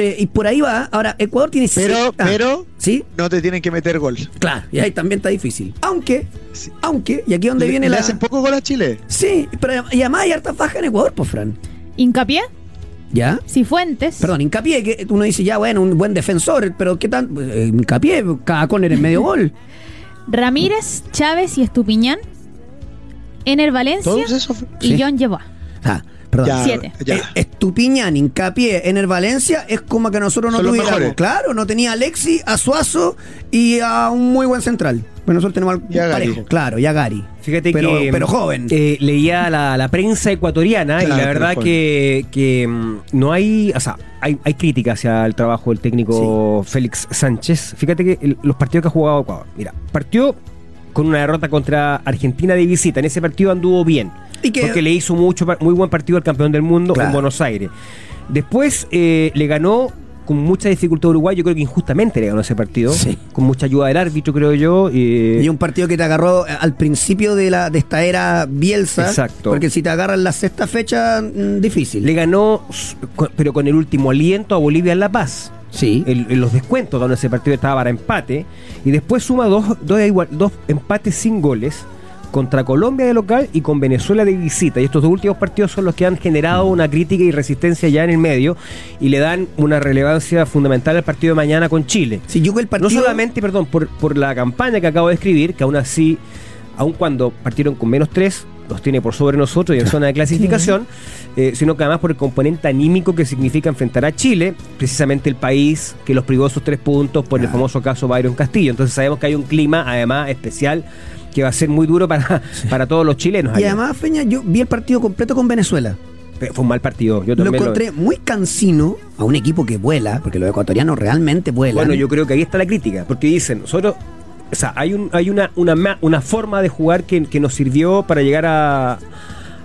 S1: Eh, y por ahí va. Ahora, Ecuador tiene
S4: Pero,
S1: ah,
S4: pero
S1: Sí,
S4: no te tienen que meter gol.
S1: claro. Y ahí también está difícil. Aunque,
S4: Sí.
S1: aunque, y aquí donde
S4: ¿Le,
S1: viene
S4: le
S1: la.
S4: hacen poco gol a Chile?
S1: Sí, pero y además hay hartas bajas en Ecuador, pues, Fran.
S3: Hincapié,
S1: ¿Ya?
S3: Cifuentes.
S1: Perdón, hincapié, que uno dice ya, bueno, un buen defensor, pero ¿qué tal? Pues, eh, hincapié, cada es medio gol.
S3: Ramírez, Chávez y Estupiñán. Ener Valencia
S4: Todos esos.
S3: y
S1: Sí.
S3: John Lleva.
S1: Ah, perdón.
S4: Ya,
S3: Siete.
S4: ya.
S1: Eh, Estupiñán, hincapié en el Valencia es como que nosotros no
S4: Son
S1: tuviéramos. Claro, no tenía a Alexi, a Suazo y a un muy buen central. Pues nosotros tenemos al
S4: Y a Gary.
S1: parejo, claro, y a Gary.
S2: Fíjate
S1: pero,
S2: que.
S1: Pero joven.
S2: eh, leía la, la prensa ecuatoriana y la
S4: pero
S2: verdad que, que, mm, no hay. O sea, hay, hay crítica hacia el trabajo del técnico Félix Sánchez. Fíjate que el- los partidos que ha jugado Ecuador. Mira, partió con una derrota contra Argentina de visita. En ese partido anduvo bien.
S1: Y que-
S2: porque le hizo mucho, muy buen partido al campeón del mundo
S1: Claro.
S2: en Buenos Aires. Después eh, le ganó con mucha dificultad a Uruguay. Yo creo que injustamente le ganó ese partido.
S1: Sí.
S2: Con mucha ayuda del árbitro, creo yo. eh,
S1: Y un partido que te agarró al principio de la de esta era Bielsa.
S2: Exacto.
S1: Porque si te agarran la sexta fecha, mm, difícil.
S2: Le ganó, pero con el último aliento a Bolivia en La Paz.
S1: sí.
S2: En, en los descuentos, donde ese partido estaba para empate. Y después suma dos, dos, igual- dos empates sin goles contra Colombia de local y con Venezuela de visita. Y estos dos últimos partidos son los que han generado una crítica y resistencia ya en el medio y le dan una relevancia fundamental al partido de mañana con Chile.
S1: Sí, yo que el partido.
S2: No solamente, perdón, por, por la campaña que acabo de escribir, que aún así, aun cuando partieron con menos tres, los tiene por sobre nosotros y en zona de clasificación, eh, sino que además por el componente anímico que significa enfrentar a Chile, precisamente el país que los privó sus tres puntos por el famoso caso Byron Castillo. Entonces sabemos que hay un clima, además, especial que va a ser muy duro para, para todos los chilenos.
S1: Y
S2: allá.
S1: además, Feña, yo vi el partido completo con Venezuela.
S2: Pero Fue un mal partido. Yo
S1: Lo
S2: también lo-
S1: encontré muy cansino a un equipo que vuela, porque los ecuatorianos realmente vuelan.
S2: Bueno, yo creo que ahí está la crítica, porque dicen, nosotros, o sea, hay, un, hay una, una, una forma de jugar que, que nos sirvió para llegar a,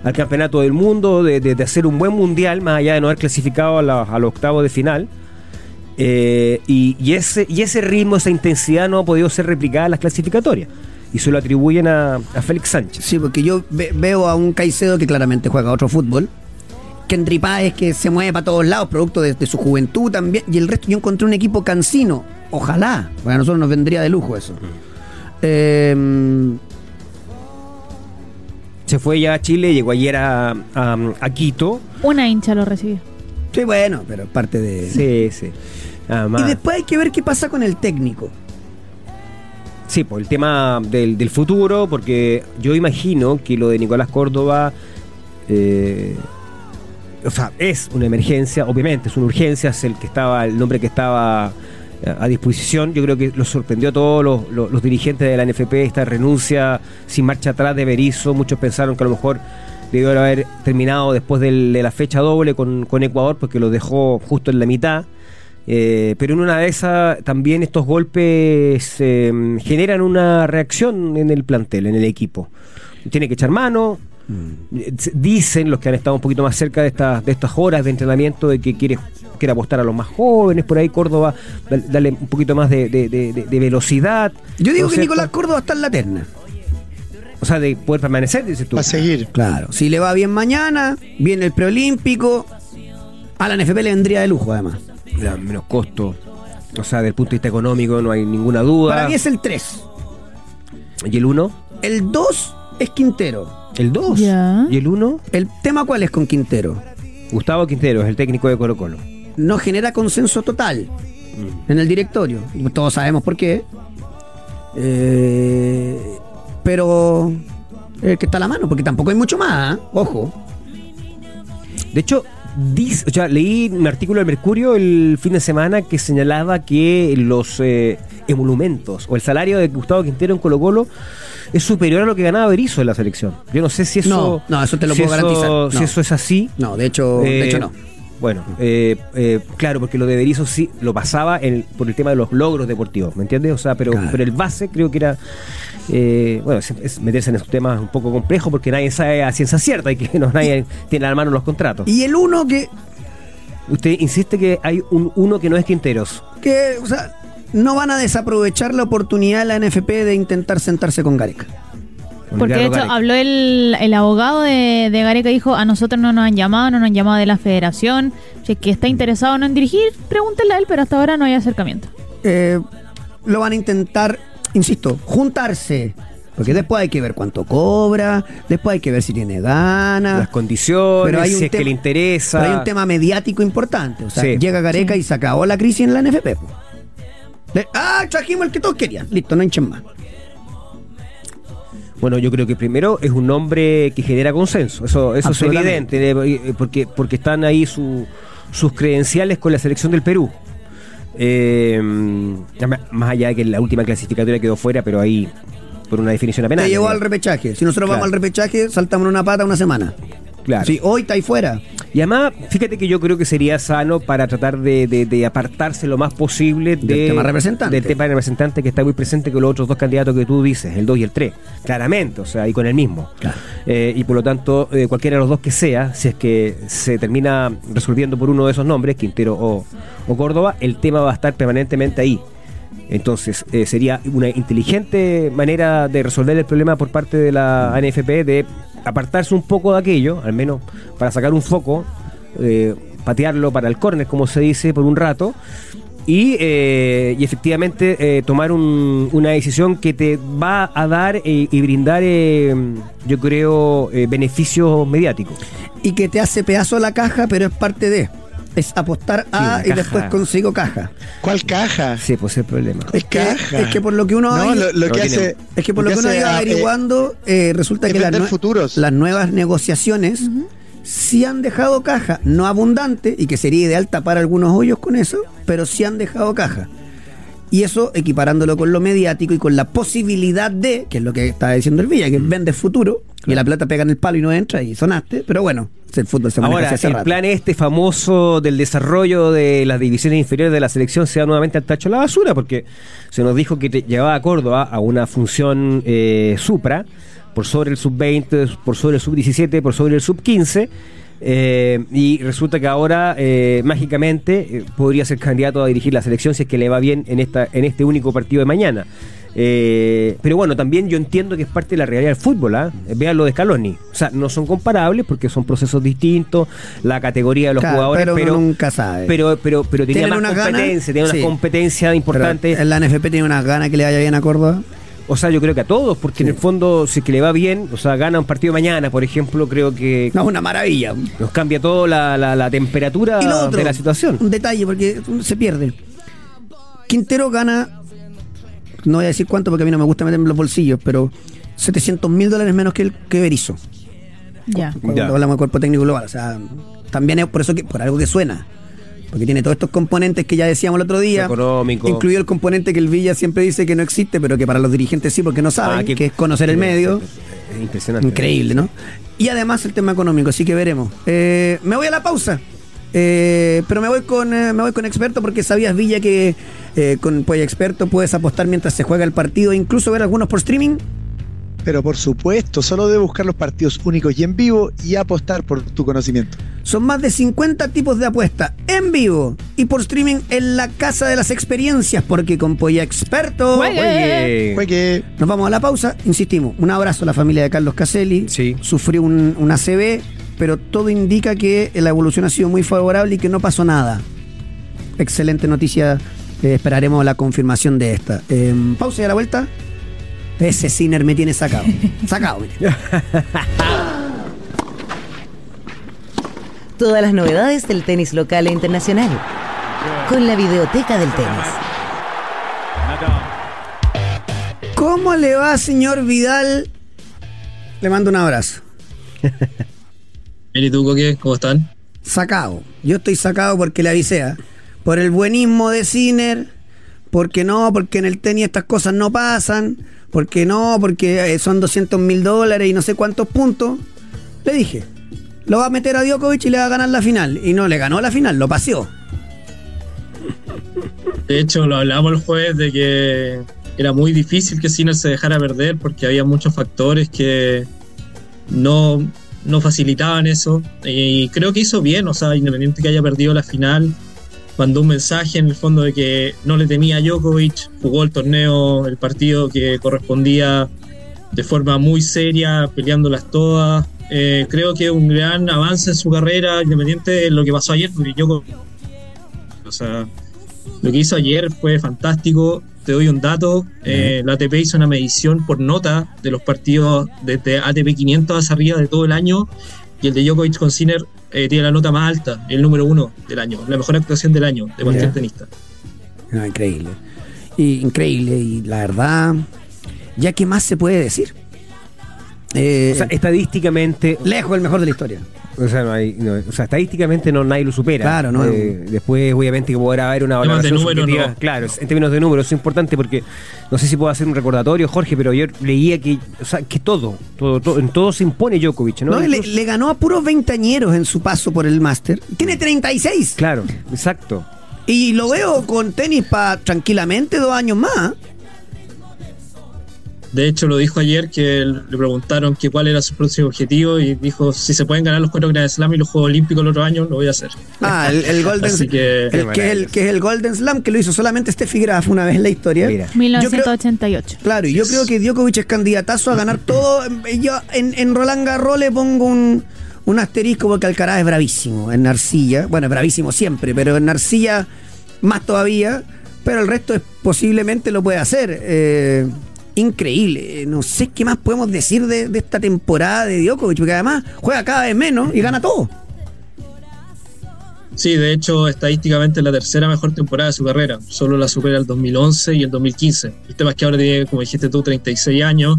S2: al campeonato del mundo, de, de- de hacer un buen mundial, más allá de no haber clasificado a, la- a los octavos de final. Eh, y, y ese, y ese ritmo, esa intensidad no ha podido ser replicada en las clasificatorias. Y se lo atribuyen a, a Félix Sánchez.
S1: Sí, porque yo ve- veo a un Caicedo que claramente juega otro fútbol. Kendry Páez que se mueve para todos lados, producto de, de su juventud también. Y el resto, yo encontré un equipo cansino. Ojalá, porque a nosotros nos vendría de lujo eso. Eh,
S2: Se fue ya a Chile, llegó ayer a, a- a Quito.
S3: Una hincha lo recibió.
S1: sí, bueno, pero parte de.
S2: Sí, sí. Nada más.
S1: Y después hay que ver qué pasa con el técnico.
S2: Sí, por el tema del, del futuro, porque yo imagino que lo de Nicolás Córdoba, eh, o sea, es una emergencia, obviamente, es una urgencia, es el que estaba, el nombre que estaba eh, a disposición. Yo creo que lo sorprendió a todos los, los- dirigentes de la NFP esta renuncia sin marcha atrás de Berizzo. Muchos pensaron que a lo mejor debió haber terminado después de la fecha doble con, con Ecuador, porque lo dejó justo en la mitad. Eh, pero en una de esas también estos golpes eh, generan una reacción en el plantel, en el equipo. Tiene que echar mano. Eh, Dicen los que han estado un poquito más cerca de estas, de estas horas de entrenamiento de que quiere, quiere apostar a los más jóvenes. Por ahí Córdoba, darle un poquito más de, de- de- de- de velocidad.
S1: Yo digo
S2: ¿no es
S1: que
S2: cierto?
S1: Nicolás Córdoba está en la terna.
S2: O sea, de poder permanecer, dices tú.
S4: Va a seguir.
S1: Claro. Si le va bien mañana, viene el preolímpico. A la NFP le vendría de lujo, además.
S2: La- menos costo. O sea, desde el punto de vista económico no hay ninguna duda.
S1: Para mí es el 3.
S2: ¿Y el 1?
S1: El 2 es Quintero.
S2: ¿El 2?
S3: Ya.
S2: ¿Y el 1?
S1: ¿El tema cuál es con Quintero?
S2: Gustavo Quintero es el técnico de Colo Colo.
S1: No genera consenso total en el directorio. Todos sabemos por qué. Eh, pero el que está a la mano, porque tampoco hay mucho más, ¿ah? ojo.
S2: De hecho, dice, o sea, leí un artículo del Mercurio el fin de semana que señalaba que los eh, emolumentos o el salario de Gustavo Quintero en Colo Colo es superior a lo que ganaba Berizzo en la selección. Yo no sé si eso...
S1: No, no, eso te lo
S2: si
S1: puedo
S2: eso-
S1: garantizar.
S2: Si eso es así.
S1: No, de hecho, de
S2: Eh,
S1: hecho no.
S2: Bueno, eh, eh, claro, porque lo de Berizzo sí lo pasaba en- por el tema de los logros deportivos, ¿me entiendes? O sea, pero,
S1: Claro.
S2: pero el base creo que era. Eh, bueno, es, es meterse en esos temas un poco complejos porque nadie sabe a ciencia cierta y que no, nadie tiene a la mano los contratos.
S1: Y el uno que,
S2: Usted insiste que hay un uno que no es Quinteros.
S1: que, o sea, no van a desaprovechar la oportunidad de la NFP de intentar sentarse con Gareca.
S3: Porque de hecho
S2: Gareca.
S3: habló el, el abogado de, de Gareca, dijo, a nosotros no nos han llamado, no nos han llamado de la federación, si es que está interesado o no en dirigir, pregúntenle a él, pero hasta ahora no hay acercamiento.
S1: Eh, lo van a intentar, insisto, juntarse. Porque después hay que ver cuánto cobra, después hay que ver si tiene ganas.
S2: Las condiciones, si es que le interesa.
S1: Pero hay un tema mediático importante. O sea,
S2: Sí.
S1: llega Gareca
S3: Sí.
S1: y se acabó la crisis en la NFP. Le- ah, trajimos el que todos querían. Listo, no hinchen más.
S2: Bueno, yo creo que primero es un nombre que genera consenso, eso, eso es evidente, eh, porque, porque están ahí su- sus credenciales con la selección del Perú. Eh, ma- más allá de que la última clasificatoria quedó fuera, pero ahí por una definición apenas.
S1: Te llevó al repechaje. Si nosotros
S2: Claro.
S1: vamos al repechaje, saltamos en una pata una semana.
S2: Claro.
S1: Si hoy está ahí fuera.
S2: Y además, fíjate que yo creo que sería sano para tratar de, de- de apartarse lo más posible
S1: Del
S2: de-
S1: tema representante.
S2: del tema representante que está muy presente con los otros dos candidatos que tú dices, el 2 y el 3. Claramente, o sea, y con el mismo.
S1: Claro.
S2: Eh, y por lo tanto, eh, cualquiera de los dos que sea, si es que se termina resolviendo por uno de esos nombres, Quintero o, o Córdoba, el tema va a estar permanentemente ahí. Entonces, eh, sería una inteligente manera de resolver el problema por parte de la ANFP de apartarse un poco de aquello, al menos para sacar un foco, eh, patearlo para el córner, como se dice, por un rato, y, eh, y efectivamente eh, tomar un- una decisión que te va a dar eh, y brindar, yo creo, beneficios mediáticos.
S1: Y que te hace pedazo la caja, pero es parte de. Es apostar a y
S2: caja.
S1: después consigo caja.
S4: ¿Cuál caja?
S2: Sí, pues es el problema.
S1: Es que,
S4: Caja.
S1: es que por lo que uno
S4: No, lo, lo que hace.
S1: es que por lo que uno
S4: hace,
S1: iba
S4: ah, eh,
S1: averiguando, eh, resulta
S4: es
S1: que las,
S4: vender
S1: nue-
S4: futuros.
S1: las nuevas negociaciones sí han dejado caja, no abundante, y que sería ideal tapar algunos hoyos con eso, pero sí han dejado caja. Y eso equiparándolo con lo mediático y con la posibilidad de, que es lo que estaba diciendo el Villa, que vendes futuro y la plata pega en el palo y no entra y sonaste, pero bueno, el fútbol se
S2: Ahora,
S1: hace
S2: el
S1: rato.
S2: plan este famoso del desarrollo de las divisiones inferiores de la selección se da nuevamente al tacho de la basura, porque se nos dijo que te llevaba a Córdoba a una función eh, supra, por sobre el sub-20, por sobre el sub-17, por sobre el sub-15. Eh, y resulta que ahora eh, mágicamente eh, podría ser candidato a dirigir la selección si es que le va bien en esta en este único partido de mañana. Eh, pero bueno, también yo entiendo que es parte de la realidad del fútbol. ¿ah? Vean lo de Scaloni. O sea, no son comparables porque son procesos distintos, la categoría de los
S1: Claro,
S2: jugadores,
S1: pero
S2: pero,
S1: nunca sabe.
S2: pero, pero, pero tenía más
S1: ganas,
S2: competencia, tenía
S1: sí.
S2: una competencia importante.
S1: Pero en la NFP tiene unas ganas que le vaya bien a Córdoba.
S2: O sea, yo creo que a todos, porque en el fondo, si es que le va bien, o sea, gana un partido mañana, por ejemplo, creo que
S1: No, es una maravilla.
S2: nos cambia todo la, la, la temperatura
S1: Y lo otro,
S2: de la situación.
S1: un detalle, porque se pierde. Quintero gana, no voy a decir cuánto porque a mí no me gusta meterme en los bolsillos, pero 700 mil dólares menos que el que Berizzo.
S3: Ya.
S1: Cuando
S2: Ya.
S1: hablamos de cuerpo técnico global. O sea, también es por eso que, por algo que suena. Porque tiene todos estos componentes que ya decíamos el otro día.
S2: Económico.
S1: Incluido el componente que el Villa siempre dice que no existe, pero que para los dirigentes sí, porque no saben,
S2: Ah,
S1: que, es conocer el medio.
S2: Es impresionante.
S1: Increíble, ¿no? Y además el tema económico, así que veremos. Eh, me voy a la pausa. Eh, pero me voy con eh, me voy con experto porque sabías Villa que eh, con Polla Experto puedes apostar mientras se juega el partido e incluso ver algunos por streaming.
S4: Pero por supuesto, solo debe buscar los partidos únicos y en vivo y apostar por tu conocimiento.
S1: Son más de 50 tipos de apuesta en vivo y por streaming en la casa de las experiencias porque con Polla Experto
S3: Juegue.
S4: Juegue.
S1: nos vamos a la pausa. Insistimos, un abrazo a la familia de Carlos Caselli.
S2: Sí.
S1: Sufrió un, un ACV, pero todo indica que la evolución ha sido muy favorable y que no pasó nada. Excelente noticia. eh, esperaremos la confirmación de esta. Eh, pausa y a la vuelta. Ese Sinner me tiene sacado. Sacado, mire.
S5: Todas las novedades del tenis local e internacional. Con la videoteca del tenis.
S1: ¿Cómo le va, señor Vidal? Le mando un abrazo.
S6: ¿y tú, Coque? ¿Cómo están?
S1: Sacado. Yo estoy sacado porque le avisé. ¿ah? Por el buenismo de Sinner, porque no, porque en el tenis estas cosas no pasan, porque no, porque eh, son 200 mil dólares y no sé cuántos puntos. Le dije, lo va a meter a Djokovic y le va a ganar la final. Y no le ganó la final, lo paseó.
S6: De hecho, lo hablamos el jueves de que era muy difícil que Sinner se dejara perder porque había muchos factores que no, no facilitaban eso. Y creo que hizo bien, o sea, independiente que haya perdido la final, mandó un mensaje en el fondo de que no le temía a Djokovic, jugó el torneo, el partido que correspondía de forma muy seria, peleándolas todas. Eh, creo que un gran avance en su carrera, independiente de lo que pasó ayer, porque Djokovic, o sea, lo que hizo ayer fue fantástico. Te doy un dato, eh, la ATP hizo una medición por nota de los partidos desde ATP 500 hacia arriba de todo el año y el de Djokovic con Sinner eh, tiene la nota más alta, el número uno del año, la mejor actuación del año de cualquier tenista.
S1: No, increíble. Y, increíble. Y la verdad, ya qué más se puede decir. Eh,
S2: O sea, estadísticamente,
S1: lejos el mejor de la historia.
S2: o sea, no hay, no, o sea, estadísticamente no nadie lo supera.
S1: Claro, no.
S2: Eh, después, obviamente, que podrá haber una valoración
S6: número,
S2: subjetiva.
S6: no.
S2: Claro, en términos de números es importante porque no sé si puedo hacer un recordatorio, Jorge, pero yo leía que, o sea, que todo, todo, todo, en todo se impone Djokovic, ¿no?
S1: No, le ganó a puros veintañeros en su paso por el máster. Tiene 36.
S2: Claro, exacto.
S1: Y lo veo con tenis para tranquilamente dos años más.
S6: De hecho, lo dijo ayer que le preguntaron que cuál era su próximo objetivo y dijo, si se pueden ganar los cuatro Grand Slam y los Juegos Olímpicos el otro año, lo voy a hacer.
S1: Ah, el, el Golden
S6: Así que-
S1: el que, es el, que es el Golden Slam que lo hizo solamente Steffi Graf una vez en la historia.
S2: Mira.
S1: Yo creo-
S3: 1988.
S1: claro, y yo creo que Djokovic es candidatazo a ganar todo. Yo en, en Roland Garros le pongo un, un asterisco porque Alcaraz es bravísimo. En Arcilla, bueno, es bravísimo siempre, pero en Arcilla más todavía. Pero el resto es, posiblemente lo puede hacer. Eh, increíble. Eh, No sé qué más podemos decir de, esta temporada de Djokovic, porque además juega cada vez menos y gana todo.
S6: Sí, de hecho, estadísticamente es la tercera mejor temporada de su carrera. Solo la supera el 2011 y el 2015. El tema es que ahora tiene, como dijiste tú, 36 años,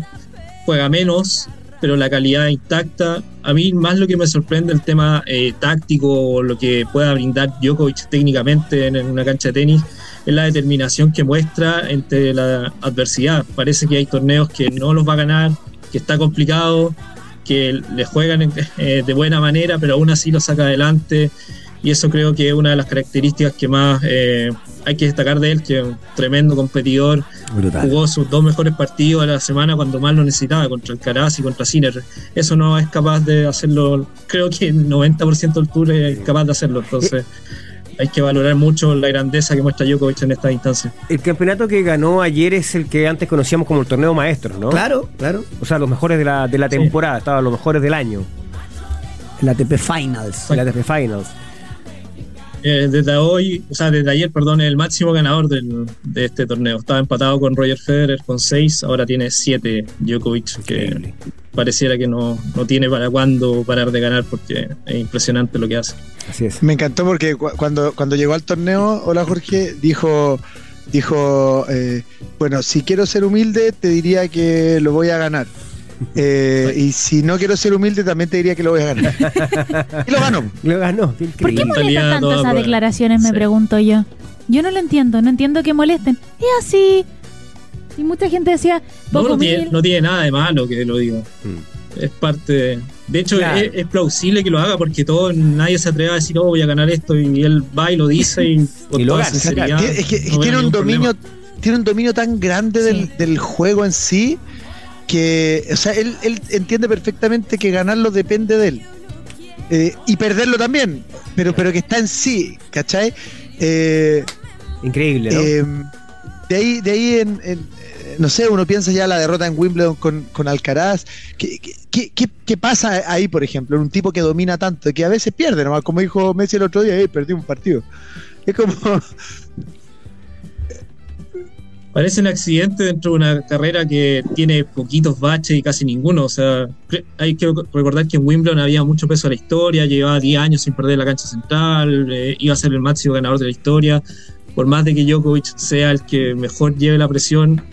S6: juega menos, pero la calidad intacta. A mí más lo que me sorprende el tema eh, táctico o lo que pueda brindar Djokovic técnicamente en, en una cancha de tenis es la determinación que muestra entre la adversidad. Parece que hay torneos que no los va a ganar, que está complicado, que le juegan eh, de buena manera, pero aún así lo saca adelante. Y eso creo que es una de las características que más eh, hay que destacar de él, que es un tremendo competidor.
S1: Brutal.
S6: Jugó sus dos mejores partidos de la semana cuando más lo necesitaba, contra el Caraz y contra Sinner. Eso no es capaz de hacerlo, creo que el 90% del tour es capaz de hacerlo. Entonces hay que valorar mucho la grandeza que muestra Djokovic en esta instancia.
S2: El campeonato que ganó ayer es el que antes conocíamos como el torneo maestro, ¿no?
S1: Claro, claro.
S2: O sea, los mejores de la, de la
S6: Sí.
S2: temporada, estaban los mejores del año,
S1: El ATP Finals.
S2: en la ATP Finals.
S6: Eh, desde hoy, o sea, desde ayer, perdón, es el máximo ganador del- de este torneo. Estaba empatado con Roger Federer con 6, ahora tiene 7 Djokovic, que
S2: Increíble.
S6: pareciera que no, no tiene para cuándo parar de ganar porque es impresionante lo que hace.
S2: Así es.
S4: Me encantó porque cu- cuando, cuando llegó al torneo, hola Jorge, dijo, dijo eh, bueno, si quiero ser humilde, te diría que lo voy a ganar. Eh, y si no quiero ser humilde, también te diría que lo voy a ganar. y lo ganó.
S2: Lo ganó, qué
S3: ¿Por qué molestan tanto esas
S6: prueba.
S3: declaraciones, me
S6: Sí.
S3: pregunto yo? Yo no lo entiendo, no entiendo que molesten. Es así. Y mucha gente decía,
S6: No,
S3: poco
S6: no, tiene, no tiene nada de malo que lo diga.
S2: Mm.
S6: Es parte. De, de hecho,
S2: Claro.
S6: es, es plausible que lo haga porque todo, nadie se atreve a decir, oh, voy a ganar esto. Y él va y lo dice y con
S2: Y lo
S6: toda
S2: gana,
S4: es que, es que
S6: no veo
S4: tiene un dominio,
S6: problema.
S4: tiene un dominio tan grande del, del juego en sí que, o sea, él, él entiende perfectamente que ganarlo depende de él. Eh, y perderlo también, pero, pero que está en sí, ¿cachai? Eh,
S2: Increíble, ¿no?
S4: eh, de ahí, de ahí en, en, no sé, uno piensa ya la derrota en Wimbledon con, con Alcaraz. ¿Qué, qué, qué, qué pasa ahí, por ejemplo, en un tipo que domina tanto, que a veces pierde, nomás, como dijo Messi el otro día, "Ey, perdí un partido. Es como,
S6: Parece un accidente dentro de una carrera que tiene poquitos baches y casi ninguno. O sea, hay que recordar que en Wimbledon había mucho peso a la historia, llevaba 10 años sin perder la cancha central, eh, iba a ser el máximo ganador de la historia. Por más de que Djokovic sea el que mejor lleve la presión,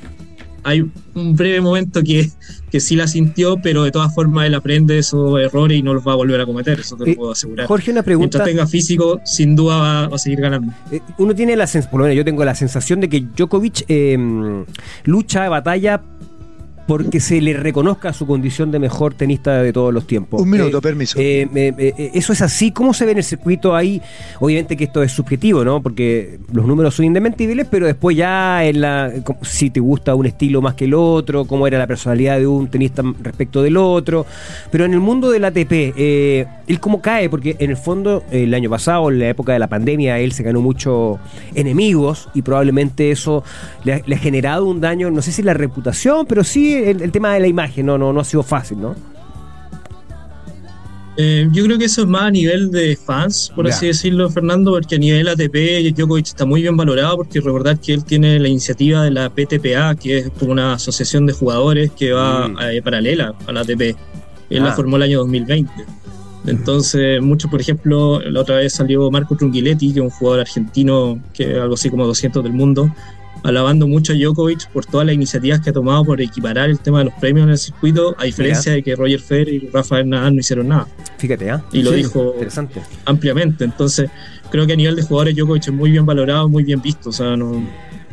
S6: hay un breve momento que, que sí la sintió, pero de todas formas él aprende esos errores y no los va a volver a cometer, eso te lo
S2: Eh,
S6: puedo asegurar.
S2: Jorge, una pregunta.
S6: Mientras tenga físico, sin duda va, va a seguir ganando.
S2: Eh, Uno tiene la sensación, por lo menos yo tengo la sensación de que Djokovic eh, lucha, batalla porque se le reconozca su condición de mejor tenista de todos los tiempos.
S4: Un minuto,
S2: Eh,
S4: permiso.
S2: eh, eh, eso es así. ¿Cómo se ve en el circuito ahí? Obviamente que esto es subjetivo, ¿no? Porque los números son indementibles, pero después ya en la, si te gusta un estilo más que el otro, cómo era la personalidad de un tenista respecto del otro. Pero en el mundo del ATP, él cómo cae, porque en el fondo el año pasado, en la época de la pandemia, él se ganó muchos enemigos y probablemente eso le ha, le ha generado un daño, no sé si la reputación, pero sí el, el tema de la imagen, no, no, no ha sido fácil, ¿no?
S6: Eh, yo creo que eso es más a nivel de fans, por así decirlo, Fernando, porque a nivel ATP Djokovic está muy bien valorado, porque recordar que él tiene la iniciativa de la PTPA, que es como una asociación de jugadores que va
S2: Mm.
S6: eh, paralela a la ATP. Él la
S2: Ah.
S6: formó el año 2020. Entonces, muchos, por ejemplo, la otra vez salió Marco Trungiletti, que es un jugador argentino, que es algo así como 200 del mundo, alabando mucho a Djokovic por todas las iniciativas que ha tomado por equiparar el tema de los premios en el circuito, a diferencia de que Roger Federer y Rafael Nadal no hicieron nada
S2: Fíjate, ¿ah?
S6: y lo dijo ampliamente. Entonces, creo que a nivel de jugadores Djokovic es muy bien valorado, muy bien visto. O sea, no,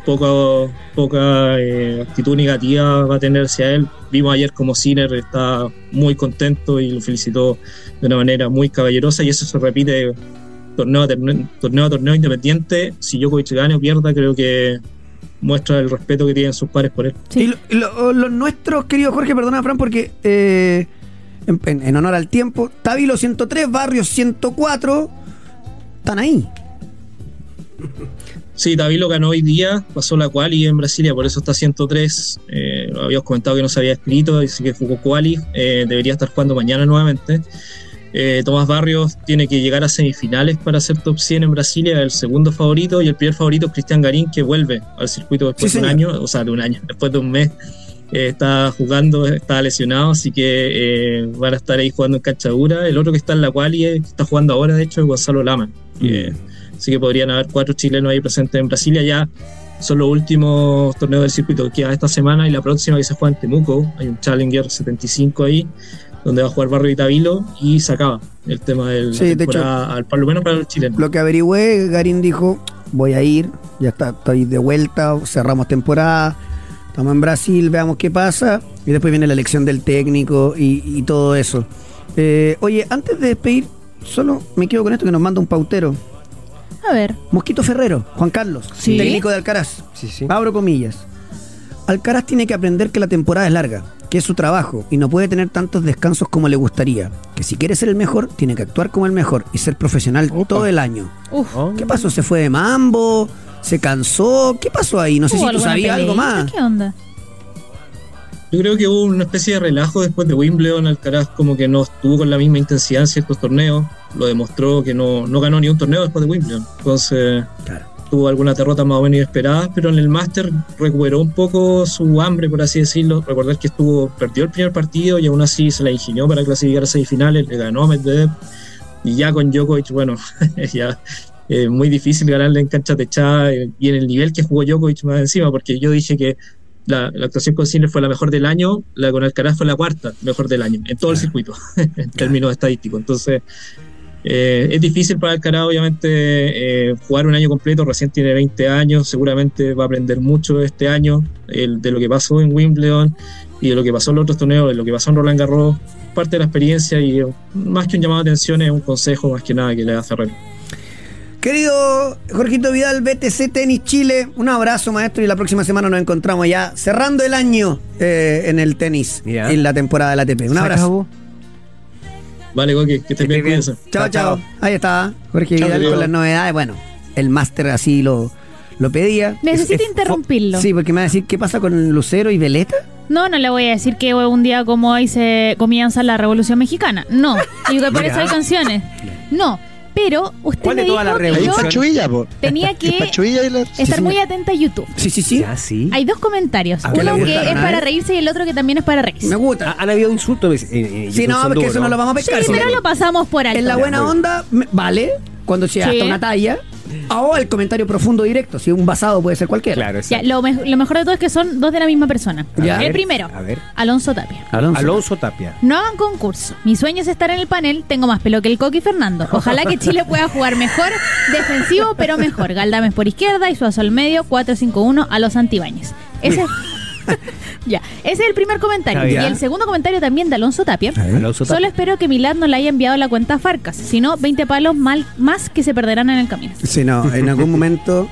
S6: poca, poca eh, actitud negativa va a tener hacia él. Vimos ayer como Sinner está muy contento y lo felicitó de una manera muy caballerosa y eso se repite torneo a torneo, torneo, a torneo independiente. Si Djokovic gane o pierda, creo que muestra el respeto que tienen sus pares por él.
S3: Sí.
S1: Y lo- y lo- los nuestros, querido Jorge, perdona, Fran, porque eh, en, honor al tiempo, Tabilo 103, Barrios 104, están ahí.
S6: Sí, Tavilo ganó hoy día, pasó la quali en Brasilia, por eso está 103. Eh, lo habíamos comentado que no se había escrito, dice que jugó quali, eh, debería estar jugando mañana nuevamente. Eh, Tomás Barrios tiene que llegar a semifinales para ser top 100 en Brasilia, el segundo favorito, y el primer favorito es Cristian Garín, que vuelve al circuito después
S1: Sí,
S6: de un
S1: señor.
S6: año, o sea, de un año, después de un mes. Eh, está jugando, está lesionado, así que eh, van a estar ahí jugando en cancha dura. El otro que está en la quali, eh, que está jugando ahora, de hecho, es Gonzalo Lama. Así que podrían haber cuatro chilenos ahí presentes en Brasilia. Ya son los últimos torneos del circuito que queda esta semana y la próxima que se juega en Temuco. Hay un Challenger 75 ahí, donde va a jugar Barrio y Tavilo y se acaba el tema del
S1: Sí, de
S6: al- por lo menos para los chilenos.
S1: Lo que averigüé, Garín dijo, voy a ir, ya está, estoy de vuelta, cerramos temporada, estamos en Brasil, veamos qué pasa, y después viene la elección del técnico y, y todo eso. Eh, oye, antes de despedir, solo me quedo con esto que nos manda un pautero.
S3: A ver.
S1: Mosquito Ferrero, Juan Carlos,
S3: Sí.
S1: técnico de Alcaraz.
S2: Sí, sí.
S1: Abro comillas. Alcaraz tiene que aprender que la temporada es larga, que es su trabajo y no puede tener tantos descansos como le gustaría. Que si quiere ser el mejor, tiene que actuar como el mejor y ser profesional
S4: Opa.
S1: todo el año.
S3: Uf.
S2: Oh.
S1: ¿Qué pasó? ¿Se fue de mambo? ¿Se cansó? ¿Qué pasó ahí? No sé
S3: ¿Hubo
S1: si tú sabías algo más.
S3: ¿Qué onda?
S6: Yo creo que hubo una especie de relajo después de Wimbledon. Alcaraz como que no estuvo con la misma intensidad en ciertos torneos. Lo demostró que no, no ganó ni un torneo después de Wimbledon. Entonces
S1: Claro.
S6: Tuvo algunas derrotas más o menos inesperadas, pero en el Master recuperó un poco su hambre, por así decirlo. Recordar que estuvo perdió el primer partido y aún así se la ingenió para clasificar a semifinales, le ganó a Medvedev. Y ya con Djokovic, bueno, ya es muy difícil ganarle en cancha techada eh, y en el nivel que jugó Djokovic más encima, porque yo dije que la, la actuación con Sinner fue la mejor del año, la con Alcaraz fue la cuarta mejor del año, en todo el circuito, en términos estadísticos. Entonces, eh, es difícil para Alcaraz, obviamente, eh, jugar un año completo, recién tiene 20 años, seguramente va a aprender mucho este año el- de lo que pasó en Wimbledon y de lo que pasó en los otros torneos, de lo que pasó en Roland Garros, parte de la experiencia y eh, más que un llamado de atención es un consejo más que nada que le da Ferrer.
S1: Querido Jorgito Vidal, BTC Tenis Chile, un abrazo maestro y la próxima semana nos encontramos ya cerrando el año eh, en el tenis,
S2: Mira.
S1: en la temporada de la ATP. Un
S2: ¿Se
S1: abrazo.
S6: Vale, Coque, que estés bien,
S2: bien.
S1: Chao,
S2: Chao.
S1: Ahí está Jorge
S6: Chao,
S1: Vidal con las novedades. Bueno, el máster así lo, lo pedía.
S3: Necesito
S1: Es- es-
S3: interrumpirlo.
S1: Sí, porque me va a decir qué pasa con Lucero y Veleta.
S3: No, no le voy a decir que un día como hoy se comienza la Revolución Mexicana. No. Y que por eso hay canciones. No. Pero usted
S2: ¿Cuál
S3: me dijo que yo tenía que estar muy atenta a YouTube.
S1: Sí, sí, sí.
S2: Sí.
S3: Hay dos comentarios.
S1: ¿A qué le
S3: Uno que es para reírse y el otro que también es para reírse.
S1: Me gusta.
S2: Ha- Han habido insultos. en- en
S1: Sí, no, porque eso no lo vamos a
S3: Sí,
S1: pescar.
S3: pero lo pasamos por alto.
S1: En la buena onda, me- vale. Cuando sea
S3: Sí.
S1: hasta una talla, O el comentario profundo directo, si un basado puede ser cualquiera.
S2: Claro,
S3: Ya, lo, me- lo mejor de todo es que son dos de la misma persona.
S1: Ya.
S3: El primero,
S2: A ver.
S3: Alonso Tapia.
S1: Alonso.
S2: Alonso Tapia.
S3: No hagan concurso. Mi sueño es estar en el panel. Tengo más pelo que el Coqui Fernando. Ojalá que Chile pueda jugar mejor, defensivo, pero mejor. Galdames por izquierda y Suazo al medio, 4-5-1 a los Antibáñez. Ese Ya, ese es el primer comentario. Y el segundo comentario también de Alonso Tapia.
S2: Alonso Tapia.
S3: Solo espero que Milad no le haya enviado la cuenta a Farcas. Si no, 20 palos mal, más que se perderán en el camino.
S1: Sí, no, en algún momento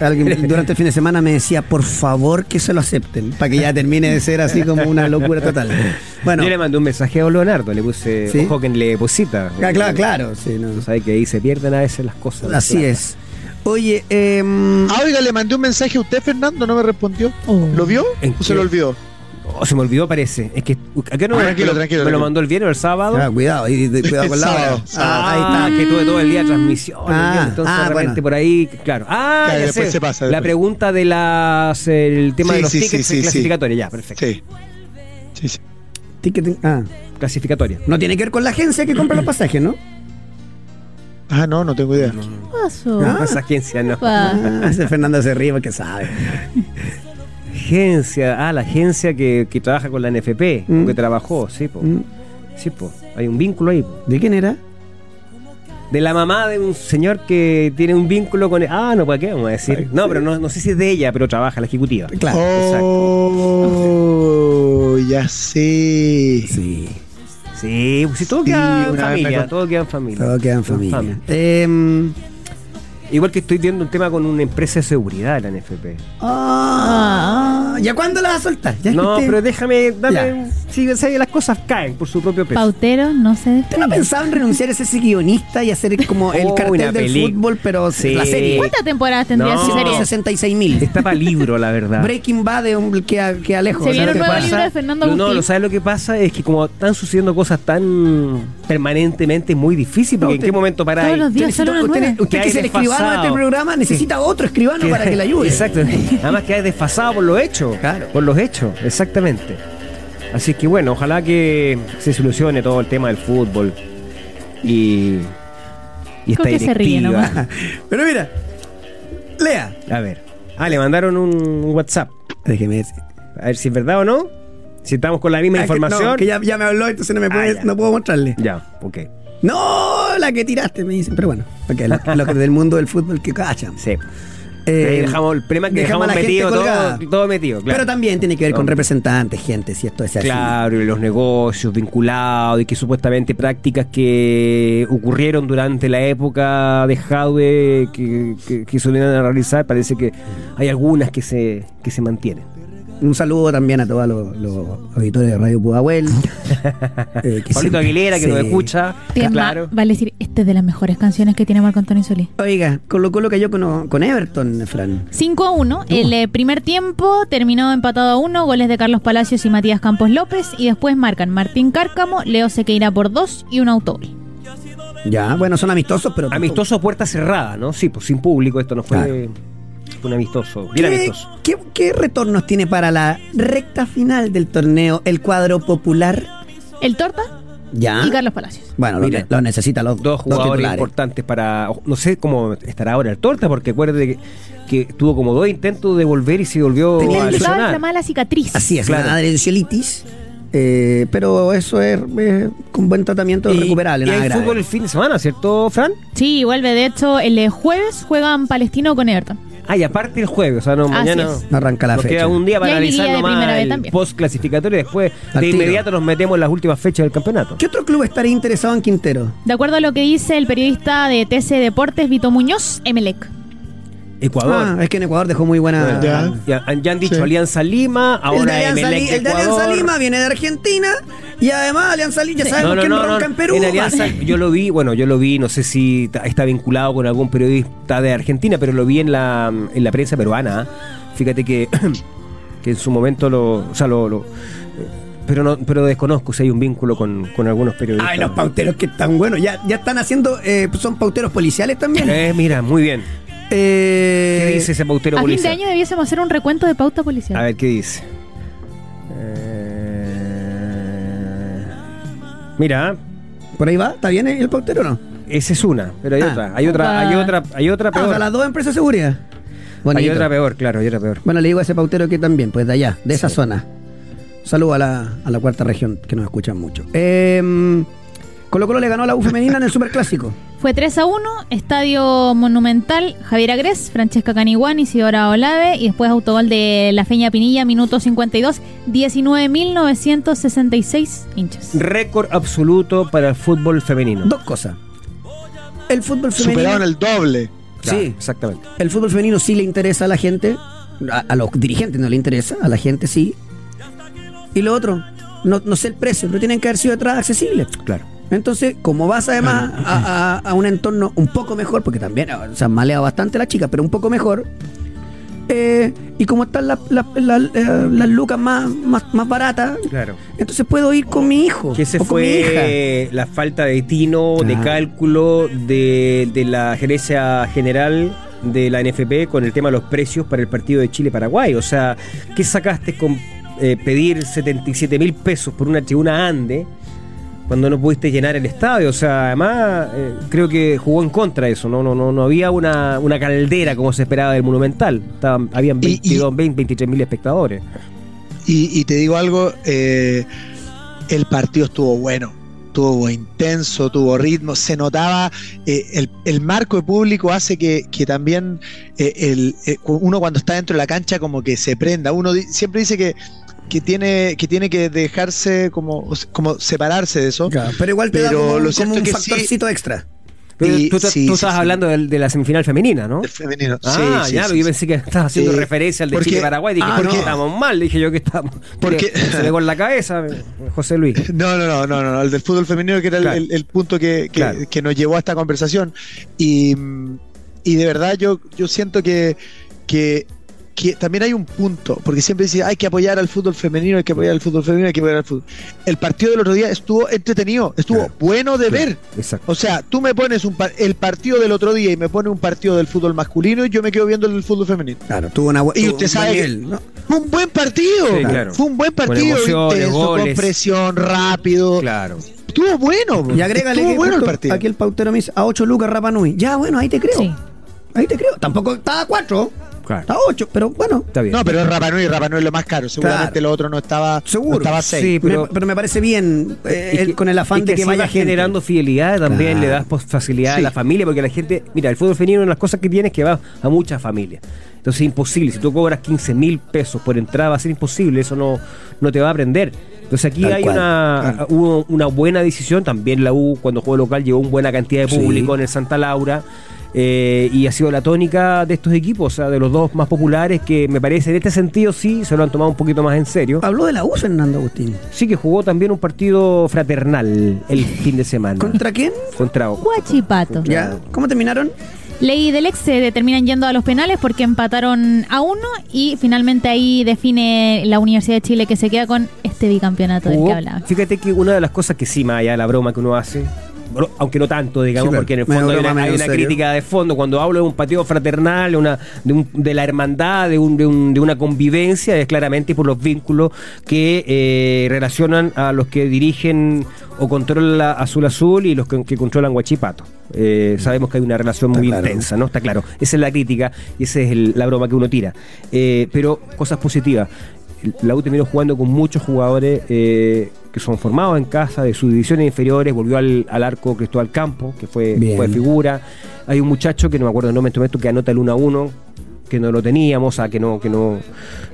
S1: alguien durante el fin de semana me decía, por favor que se lo acepten, para que ya termine de ser así como una locura total. Bueno,
S2: Yo le mandé un mensaje a Leonardo, le puse,
S1: ¿Sí?
S2: ojo que le deposita.
S1: ah, claro, claro, sí, no.
S2: Tú sabes que ahí se pierden a veces las cosas.
S1: así es. Oye, em,
S4: Ah, oiga, le mandé un mensaje a usted, Fernando, no me respondió.
S3: Oh.
S4: ¿Lo vio
S2: ¿En
S4: o se lo olvidó?
S2: Oh, se me olvidó, parece. Es que, ¿a qué no
S4: Ah,
S2: me-
S4: tranquilo,
S2: me, lo-
S4: tranquilo,
S2: me lo mandó el viernes o el sábado?
S1: ah, cuidado, y, de- cuidado con la hora.
S4: Sábado,
S1: Ah, ahí
S2: Ah,
S1: está.
S2: que tuve todo el día de transmisión.
S1: Ah,
S2: entonces
S1: ah,
S2: de repente
S1: bueno.
S2: por ahí, claro. Ah,
S4: Claro,
S2: ya
S4: después
S2: sé.
S4: se pasa,
S2: La pregunta de las el tema
S4: Sí,
S2: de los
S4: sí,
S2: tickets
S4: sí, sí, sí.
S2: clasificatorios, ya, perfecto.
S4: Sí. Sí, sí.
S1: Ticketing- ah,
S2: Clasificatoria.
S1: no tiene que ver con la agencia que compra los pasajes, ¿no?
S4: Ah, no, no tengo idea.
S3: ¿Qué pasó?
S1: Ah.
S2: Esa agencia no.
S3: Pa.
S1: Ah, ese Fernando se ríe porque sabe.
S2: Agencia, ah, la agencia que, que trabaja con la NFP,
S1: Mm.
S2: que trabajó, sí, po.
S1: Mm,
S2: Sí, po. Hay un vínculo ahí, po.
S1: ¿De quién era?
S2: De la mamá de un señor que tiene un vínculo con. Ah, no, ¿para qué vamos a decir? No, pero no, no sé si es de ella, pero trabaja la ejecutiva.
S1: Claro.
S4: Oh, ya sé.
S1: Sí,
S2: Sí, pues si todo
S4: Sí,
S2: queda en familia, todo queda en familia.
S1: todo queda en
S2: Todo en
S1: familia. Em,
S2: Igual que estoy viendo un tema con una empresa de seguridad de la NFP.
S1: ah, ¿Ya cuándo la vas a soltar? ¿Ya
S2: No,
S1: te-
S2: pero déjame, dame. Si si las cosas caen por su propio peso.
S3: Pautero no se
S1: ¿Usted no
S3: despega.
S1: pensaba en renunciar a ser ese guionista y hacer como el
S2: Oh,
S1: cartel del
S2: peli-
S1: fútbol, pero
S2: Sí.
S1: la serie?
S3: ¿Cuántas temporadas tendría
S2: No.
S3: esa serie?
S1: 166 mil.
S2: Está para libro, la verdad.
S1: Breaking Bad de un que, a- que alejo.
S3: Se viene
S1: ¿sabes
S3: un nuevo
S1: pasa?
S3: libro de Fernando
S2: no, lo sabes lo que pasa es que como están sucediendo cosas tan permanentemente muy difícil porque
S1: No,
S2: en qué momento para
S3: todos
S2: ahí.
S3: los
S1: Usted,
S3: días
S1: usted, usted
S2: Que
S1: es el escribano de este programa necesita otro escribano para que le ayude.
S2: Exacto. Además que hay desfasado por los hechos.
S1: Claro.
S2: Por los hechos, exactamente. Así que bueno, ojalá que se solucione todo el tema del fútbol y, y esta
S3: ¿Con qué se ríe
S2: directiva.
S3: nomás?
S1: Pero mira, lea.
S2: A ver. Ah, le mandaron un WhatsApp.
S1: Déjeme decir.
S2: A ver si es verdad o no. Si estamos con la misma
S1: Ah, que-
S2: información.
S1: no, que ya, ya me habló, entonces no, me
S2: Ah,
S1: puede- no puedo mostrarle.
S2: Ya, ok.
S1: No, la que tiraste, me dicen. Pero bueno, porque lo, lo que del mundo del fútbol que cachan.
S2: Sí.
S1: Eh,
S2: dejamos el problema es que
S1: dejamos
S2: dejamos,
S1: a la gente
S2: metido
S1: colgada.
S2: todo, todo metido, claro.
S1: Pero también tiene que ver con representantes, gente, si esto es así.
S2: Claro, y los negocios vinculados y que supuestamente prácticas que ocurrieron durante la época de Jadwe que, que, que solían realizar, parece que hay algunas que se, que se mantienen.
S1: Un saludo también a todos los, los auditores de Radio Pudahuel. eh, que
S2: Pablito Aguilera, que nos escucha,
S3: Tiemba,
S2: claro.
S3: Vale decir, esta es de las mejores canciones que tiene Marco Antonio Solís.
S1: Oiga, Colo Colo cayó con, con Everton, Fran.
S3: 5 a 1. El eh, primer tiempo terminó empatado a 1, goles de Carlos Palacios y Matías Campos López. Y después marcan Martín Cárcamo, Leo Sequeira por 2 y un autogol.
S1: Ya, bueno, son amistosos, pero.
S2: Amistoso a puerta cerrada, ¿no? Sí, pues sin público, esto no fue,
S1: Claro.
S2: Fue un amistoso, bien
S1: ¿Qué,
S2: amistoso.
S1: qué, qué retornos tiene para la recta final del torneo el cuadro popular?
S3: El Torta
S1: Ya.
S3: y Carlos Palacios.
S1: Bueno, lo,
S2: Mira,
S1: ne- lo necesita los
S2: Dos jugadores importantes para. No sé cómo estará ahora el Torta, porque acuérdate que, que tuvo como dos intentos de volver y se volvió
S1: Tenía
S2: a lesionar.
S3: la cicatriz.
S1: Así es,
S2: Claro.
S1: la adherenciolitis. Eh, pero eso es eh, con buen tratamiento
S2: Y-
S1: recuperable.
S2: Y
S1: nada
S2: hay
S1: grave.
S2: fútbol el fin de semana, ¿cierto, Fran?
S3: Sí, vuelve. De hecho, el jueves juegan Palestino con Everton.
S2: Ah, y aparte el jueves, o sea, no,
S3: Así
S2: mañana
S3: es.
S1: No arranca la
S2: nos
S1: fecha.
S2: queda un día para
S3: Y hay
S2: analizar
S3: liguilla de
S2: nomás
S3: primera vez
S2: el
S3: también.
S2: post clasificatorio y después
S1: Al
S2: de
S1: tiro.
S2: inmediato nos metemos en las últimas fechas del campeonato.
S1: ¿Qué otro club estaría interesado en Quintero?
S3: De acuerdo a lo que dice el periodista de TC Deportes, Vito Muñoz, Emelec.
S2: Ecuador.
S1: Ah, es que en Ecuador dejó muy buena.
S4: Ya.
S2: ya, han- ya han dicho
S4: Sí.
S2: Alianza Lima,
S1: el de
S2: ahora
S1: Alianza, Li- el de Alianza. Lima viene de Argentina y además Alianza Lima ya
S3: Sí.
S1: sabemos
S2: No, no,
S1: quién
S2: no,
S1: ronca
S2: no.
S1: en Perú.
S2: En Alianza, yo lo vi, bueno, yo lo vi, no sé si está vinculado con algún periodista de Argentina, pero lo vi en la, en la prensa peruana. ¿ah? Fíjate que, que en su momento lo. O sea, lo. lo- pero no, pero desconozco si hay un vínculo con, con algunos periodistas.
S1: Ay, los pauteros que están buenos. Ya, ya están haciendo. eh, son pauteros policiales también.
S2: Eh, mira, muy bien.
S1: Eh,
S2: ¿Qué dice ese pautero
S3: A fin de año debiésemos hacer un recuento de pauta policial.
S2: A ver, ¿qué dice? Eh, Mira,
S1: ¿Por ahí va? ¿Está bien el pautero o no?
S2: Esa es una, pero hay
S1: Ah.
S2: otra, hay otra, hay otra, hay otra
S1: Ah,
S2: peor.
S1: o sea, las dos empresas de seguridad.
S2: hay
S1: Bonito.
S2: otra peor, claro, hay otra peor.
S1: Bueno, le digo a ese pautero que también, pues de allá, de esa
S2: Sí.
S1: zona. Saludo a la, a la cuarta región, que nos escuchan mucho. Eh, Colo Colo le ganó a la U femenina en el Superclásico.
S3: Fue 3 a 1, Estadio Monumental, Javier Agres, Francesca Caniguán, Isidora Olave y después autogol de La Feña Pinilla, minuto 52, 19.966 hinchas.
S2: Récord absoluto para el fútbol femenino.
S1: Dos cosas. El fútbol femenino.
S4: Superaron el doble.
S2: Claro,
S1: Sí,
S2: exactamente.
S1: el fútbol femenino sí le interesa a la gente. A, a los dirigentes no le interesa, a la gente sí. Y lo otro, no, no sé el precio, pero tienen que haber sido entradas accesibles.
S2: Claro.
S1: Entonces, como vas además a, a- a un entorno un poco mejor, porque también o se han maleado bastante las chicas, pero un poco mejor, eh, y como están las, las- las- eh, las lucas más, más, más baratas,
S2: Claro.
S1: entonces puedo ir con mi hijo.
S2: Que
S1: hija.
S2: fue la falta de tino, de cálculo de, de la gerencia general de la NFP con el tema de los precios para el partido de Chile-Paraguay. O sea, ¿qué sacaste con eh, pedir 77 mil pesos por una tribuna Ande cuando no pudiste llenar el estadio? O sea, además eh, creo que jugó en contra de eso. No, no, no, no había una, una caldera como se esperaba del Monumental. Estaban, habían
S4: Y- y-
S2: 22, 20, 23 mil espectadores.
S4: Y, y te digo algo, eh, el partido estuvo bueno, estuvo intenso, tuvo ritmo, se notaba, eh, el, el marco de público hace que, que también el, uno cuando está dentro de la cancha como que se prenda, uno di- siempre dice que, que, tiene, que tiene que dejarse como, como separarse de eso.
S1: Claro, pero igual te da
S4: Pero
S1: como,
S4: lo
S1: como
S4: cierto
S1: un
S4: que sí-
S1: factorcito extra.
S2: Pero
S4: Y-
S2: tú,
S4: sí,
S2: tú
S4: sí,
S2: estás
S4: sí.
S2: hablando del- de, la semifinal femenina, ¿no?
S4: El femenino.
S2: Ah,
S4: sí, sí,
S2: ya,
S4: sí,
S2: yo
S4: sí.
S2: pensé que estabas haciendo referencia al de
S4: porque-
S2: Chile-Paraguay. Dije,
S1: ah,
S2: ¿por
S1: no.
S2: qué estamos mal? Dije yo que estamos.
S4: Porque-
S2: se me con la cabeza, José Luis.
S4: No, no, no, no, no, no, el del fútbol femenino que era el-
S2: Claro.
S4: el, el punto que, que-
S2: Claro.
S4: que nos llevó a esta conversación. Y, y de verdad yo, yo siento que, que, que también hay un punto, porque siempre dice hay que apoyar al fútbol femenino, hay que apoyar al fútbol femenino, hay que apoyar al fútbol. El partido del otro día estuvo entretenido, estuvo
S2: Claro.
S4: bueno de
S2: Claro,
S4: ver.
S2: Exacto.
S4: O sea, tú me pones un par- el partido del otro día y me pones un partido del fútbol masculino y yo me quedo viendo el del fútbol femenino.
S1: Claro, tuvo una bu-
S4: Y usted
S1: un
S4: sabe que-
S1: ¿no?
S4: Fue un buen partido.
S2: Sí, claro.
S4: Fue un buen
S2: Con
S4: partido, intenso, con presión, rápido.
S2: Claro.
S4: Estuvo bueno.
S1: Y agrégale
S4: Estuvo
S1: que
S4: bueno el partido.
S1: aquí el pautero me dice a 8 lucas Rapa Nui. Ya, bueno, ahí te creo.
S3: Sí.
S1: Ahí te creo. Tampoco estaba a 4,
S2: Claro.
S1: está a 8, pero bueno,
S2: Está bien.
S4: No, pero es Rapanui, Rapanui es lo más caro. Seguramente
S1: Claro.
S4: lo otro no estaba,
S1: Seguro.
S4: no estaba a seis.
S2: Sí, pero-
S1: me, pero me parece bien eh, el-
S2: que-
S1: con el afán
S2: y
S1: de que
S2: así
S1: vaya gente.
S2: generando fidelidad también,
S1: Claro.
S2: le das facilidad a la familia, porque la gente, mira, el fútbol femenino, una de las cosas que tiene es que va a muchas familias. Entonces es imposible, si tú cobras 15 mil pesos por entrada va a ser imposible, eso no, no te va a aprender. Entonces aquí
S1: Tal
S2: hay
S1: cual.
S2: una, hubo una buena decisión, también la U cuando jugó local llevó una buena cantidad de
S1: Sí.
S2: público en el Santa Laura. Eh, y ha sido la tónica de estos equipos, o sea, de los dos más populares, que me parece en este sentido sí se lo han tomado un poquito más en serio.
S1: Habló de la U, Fernando Agustín.
S2: Sí que jugó también un partido fraternal el fin de semana.
S1: ¿Contra quién?
S2: Contra
S3: Guachipato.
S1: ¿Ya? ¿Cómo terminaron?
S3: Ley del ex se terminan yendo a los penales porque empataron a uno y finalmente ahí define la Universidad de Chile que se queda con este bicampeonato del que hablaba.
S2: Fíjate que una de las cosas que sí, más allá de la broma que uno hace, aunque no tanto, digamos,
S1: Sí,
S2: porque en el fondo hay una, hay crítica de fondo. Cuando hablo de un patio fraternal, una, de, un- de la hermandad, de, un- de un- de una convivencia, es claramente por los vínculos que eh, relacionan a los que dirigen o controlan la Azul Azul y los que, que controlan Guachipato. Eh, sabemos que hay una relación
S1: Está
S2: muy
S1: claro.
S2: intensa, ¿no? Está claro. Esa es la crítica y esa es el- la broma que uno tira. Eh, pero cosas positivas. La U terminó jugando con muchos jugadores eh, que son formados en casa de sus divisiones inferiores. Volvió al, al arco Cristóbal Campo, que fue, fue figura. Hay un muchacho que no me acuerdo el nombre en este momento que anota el 1 a 1, que no lo teníamos, o sea, que no. Que no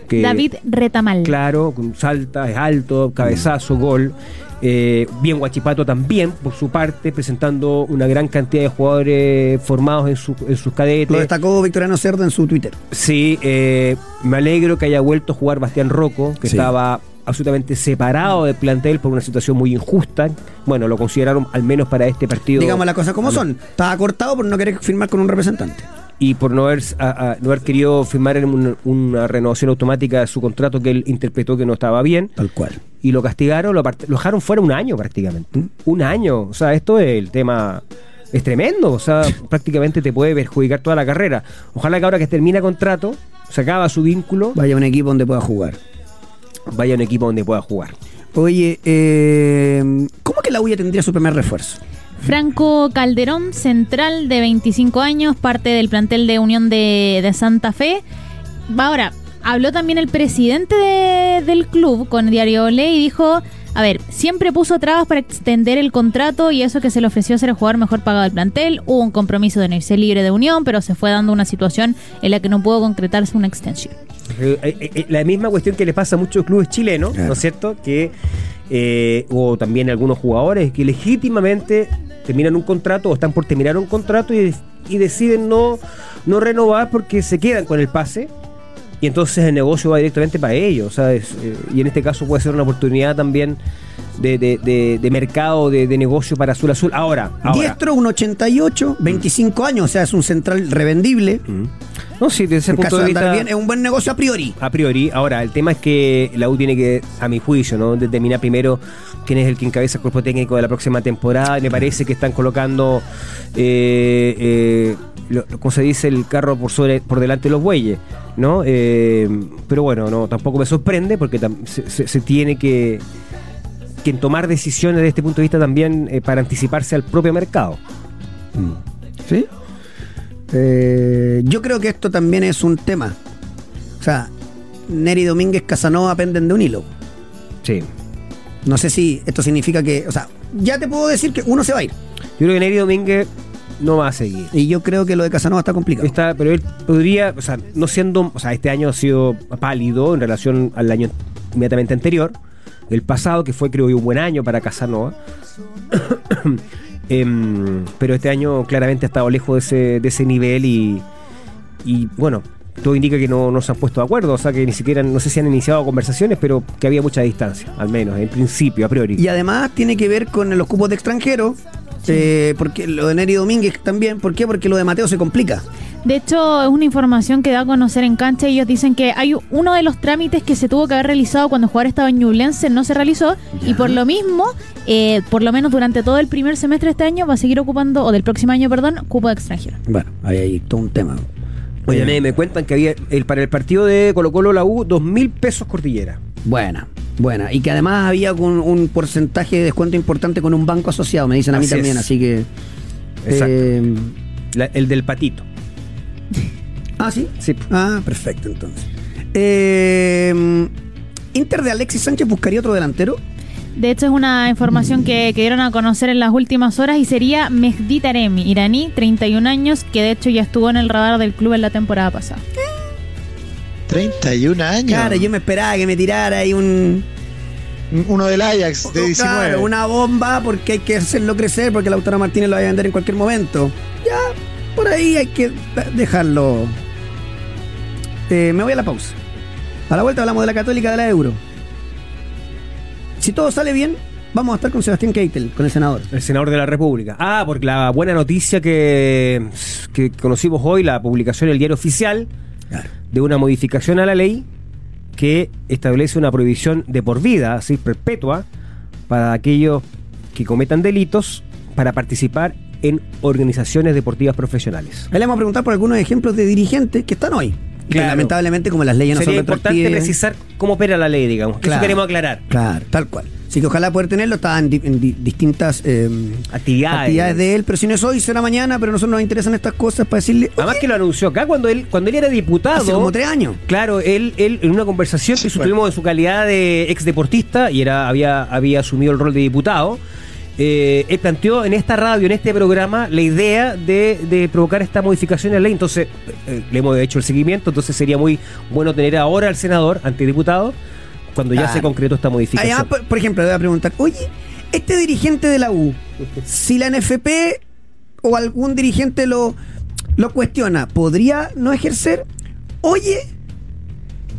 S2: que,
S3: David Retamal.
S2: Claro, con salta, es alto, cabezazo, gol. Eh, bien Guachipato también, por su parte, presentando una gran cantidad de jugadores formados en, su- en sus cadetes.
S1: Lo destacó Victoriano Cerdo en su Twitter.
S2: Sí, eh, me alegro que haya vuelto a jugar Bastián Rocco, que
S1: Sí.
S2: estaba absolutamente separado del plantel por una situación muy injusta. Bueno, lo consideraron al menos para este partido.
S1: Digamos las cosas como son. Estaba cortado por no querer firmar con un representante.
S2: Y por no haber, a- a- no haber querido firmar en un- una renovación automática de su contrato que él interpretó que no estaba bien.
S1: Tal cual.
S2: y lo castigaron, lo, lo dejaron fuera un año prácticamente.
S1: ¿Mm?
S2: Un año. O sea, esto es el tema. Es tremendo. O sea, prácticamente te puede perjudicar toda la carrera. Ojalá que ahora que termina contrato, se acaba su vínculo,
S1: Vaya a un equipo donde pueda jugar.
S2: vaya a un equipo donde pueda jugar.
S1: Oye, eh, ¿cómo que la U ya tendría su primer refuerzo?
S3: Franco Calderón, central de 25 años, parte del plantel de Unión de, Santa Fe. Ahora, habló también el presidente de- del club con Diario Ole y dijo, a ver, siempre puso trabas para extender el contrato y eso que se le ofreció ser el jugador mejor pagado del plantel. Hubo un compromiso de no irse libre de Unión, pero se fue dando una situación en la que no pudo concretarse una extensión.
S2: Eh, eh, eh, la misma cuestión que le pasa a muchos clubes chilenos,
S1: Claro.
S2: ¿no es cierto? Que, eh, o también algunos jugadores que legítimamente terminan un contrato o están por terminar un contrato y, y deciden no, no renovar porque se quedan con el pase y entonces el negocio va directamente para ellos, ¿sabes? Eh, y en este caso puede ser una oportunidad también de, de- de- de mercado, de, negocio para Azul Azul. Ahora, ahora.
S1: Diestro, un 88, 25 años, o sea, es un central revendible.
S2: Mm. No, sí, desde ese
S1: En
S2: punto
S1: caso
S2: de vista.
S1: andar bien, es un buen negocio a priori.
S2: a priori. Ahora, el tema es que la U tiene que, a mi juicio, ¿no? determinar primero quién es el que encabeza el cuerpo técnico de la próxima temporada. Y me parece que están colocando, eh, eh, lo- lo- ¿cómo se dice? El carro por sobre, por delante de los bueyes, ¿no? Eh, pero bueno, no, tampoco me sorprende porque se, se- se tiene que, que tomar decisiones desde este punto de vista también eh, para anticiparse al propio mercado.
S1: ¿Sí? Eh, yo creo que esto también es un tema. O sea, Neri Domínguez Casanova penden de un hilo.
S2: Sí.
S1: No sé si esto significa que. O sea, ya te puedo decir que uno se va a ir.
S2: Yo creo que Neri Domínguez no va a seguir.
S1: Y yo creo que lo de Casanova está complicado.
S2: Está, pero él podría, o sea, no siendo, o sea, este año ha sido pálido en relación al año inmediatamente anterior, el pasado, que fue creo yo un buen año para Casanova. Em, pero este año claramente ha estado lejos de ese, de ese nivel y, y bueno, todo indica que no, no se han puesto de acuerdo, o sea que ni siquiera, no sé si han iniciado conversaciones, pero que había mucha distancia, al menos, en principio, a priori.
S1: Y además tiene que ver con los cupos de extranjeros. Eh, porque lo de Neri Domínguez también. ¿Por qué? Porque lo de Mateo se complica.
S3: De hecho, es una información que da a conocer en cancha. Ellos dicen que hay uno de los trámites que se tuvo que haber realizado cuando el jugador estaba en Ñublense no se realizó. Y por lo mismo, eh, por lo menos durante todo el primer semestre de este año, va a seguir ocupando, o del próximo año, perdón, cupo de extranjero.
S1: Bueno, ahí hay todo un tema.
S2: Oye, me, me cuentan que había el, para el partido de Colo Colo la U, dos mil pesos cordillera.
S1: Buena, buena. Y que además había un, un porcentaje de descuento importante con un banco asociado, me dicen a mí
S2: Así
S1: también,
S2: es.
S1: así que.
S2: Exacto.
S1: eh,
S2: La- el del patito.
S1: ah, sí.
S2: Sí.
S1: Ah, perfecto, entonces. Eh, Inter de Alexis Sánchez buscaría otro delantero.
S3: De hecho, es una información que, que dieron a conocer en las últimas horas y sería Mehdi Taremi, iraní, 31 años, que de hecho ya estuvo en el radar del club en la temporada pasada.
S4: 31 años.
S1: Claro, yo me esperaba que me tirara ahí un.
S4: Uno del Ajax de 19.
S1: Claro, una bomba porque hay que hacerlo crecer porque Lautaro Martínez lo va a vender en cualquier momento. Ya, por ahí hay que dejarlo. Eh, me voy a la pausa. A la vuelta hablamos de la Católica de la Euro. Si todo sale bien, vamos a estar con Sebastián Keitel, con el senador.
S2: El senador de la República. Ah, porque la buena noticia que, que conocimos hoy, la publicación en el diario oficial
S1: Claro.
S2: De una modificación a la ley que establece una prohibición de por vida, así perpetua, para aquellos que cometan delitos para participar en organizaciones deportivas profesionales.
S1: Ahí le vamos a preguntar por algunos ejemplos de dirigentes que están hoy. Que lamentablemente, como las leyes no
S2: Sería
S1: son
S2: importante precisar cómo opera la ley, digamos. que
S1: Claro.
S2: Eso queremos aclarar.
S1: Claro, tal cual. Así que ojalá poder tenerlo. Estaba en, di- en di- distintas eh,
S2: Actividades.
S1: actividades de él, pero si no es hoy, será mañana, pero a nosotros nos interesan estas cosas para decirle.
S2: Además que lo anunció acá cuando él, cuando él era diputado.
S1: Hace como tres años.
S2: Claro, él, él en una conversación que tuvimos en su calidad de ex deportista y era, había, había asumido el rol de diputado, eh, él planteó en esta radio, en este programa, la idea de, de provocar esta modificación en la ley. Entonces, eh, le hemos hecho el seguimiento, entonces sería muy bueno tener ahora al senador, antidiputado, cuando ya se concretó esta modificación.
S1: Además, por, por ejemplo, le voy a preguntar, oye, este dirigente de la U, si la NFP o algún dirigente lo, lo cuestiona, ¿podría no ejercer? Oye,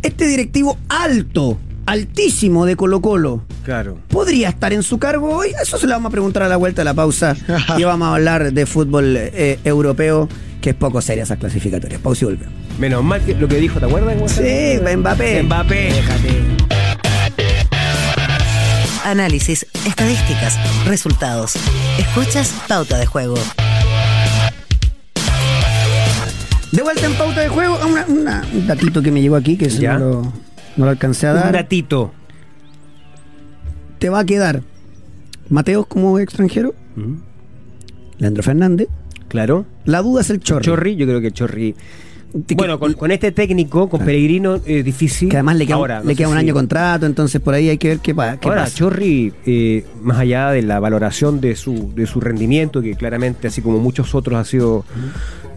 S1: este directivo alto, altísimo de Colo Colo,
S2: Claro.
S1: ¿podría estar en su cargo hoy? Eso se lo vamos a preguntar a la vuelta de la pausa y vamos a hablar de fútbol eh, europeo, que es poco seria esas clasificatorias. Pausa y volvemos.
S2: Menos mal que lo que dijo, ¿te acuerdas?
S1: Sí, Mbappé.
S2: Mbappé.
S5: Análisis, estadísticas, resultados. Escuchas Pauta de Juego.
S1: De vuelta en pauta de juego, a una- una- un datito que me llegó aquí, que eso
S2: Ya.
S1: no lo, no lo alcancé a
S2: Un
S1: dar.
S2: datito.
S1: Te va a quedar Mateos como extranjero, Leandro Fernández.
S2: Claro.
S1: La duda es el Chorri.
S2: Chorri, yo creo que Chorri. Bueno, con, con este técnico, con Peregrino, es difícil.
S1: Que además le queda,
S2: Ahora, no
S1: le queda un año contrato, entonces por ahí hay que ver qué, pa- qué
S2: Ahora,
S1: pasa.
S2: Chorri, eh, más allá de la valoración de su, de su rendimiento, que claramente, así como muchos otros, ha sido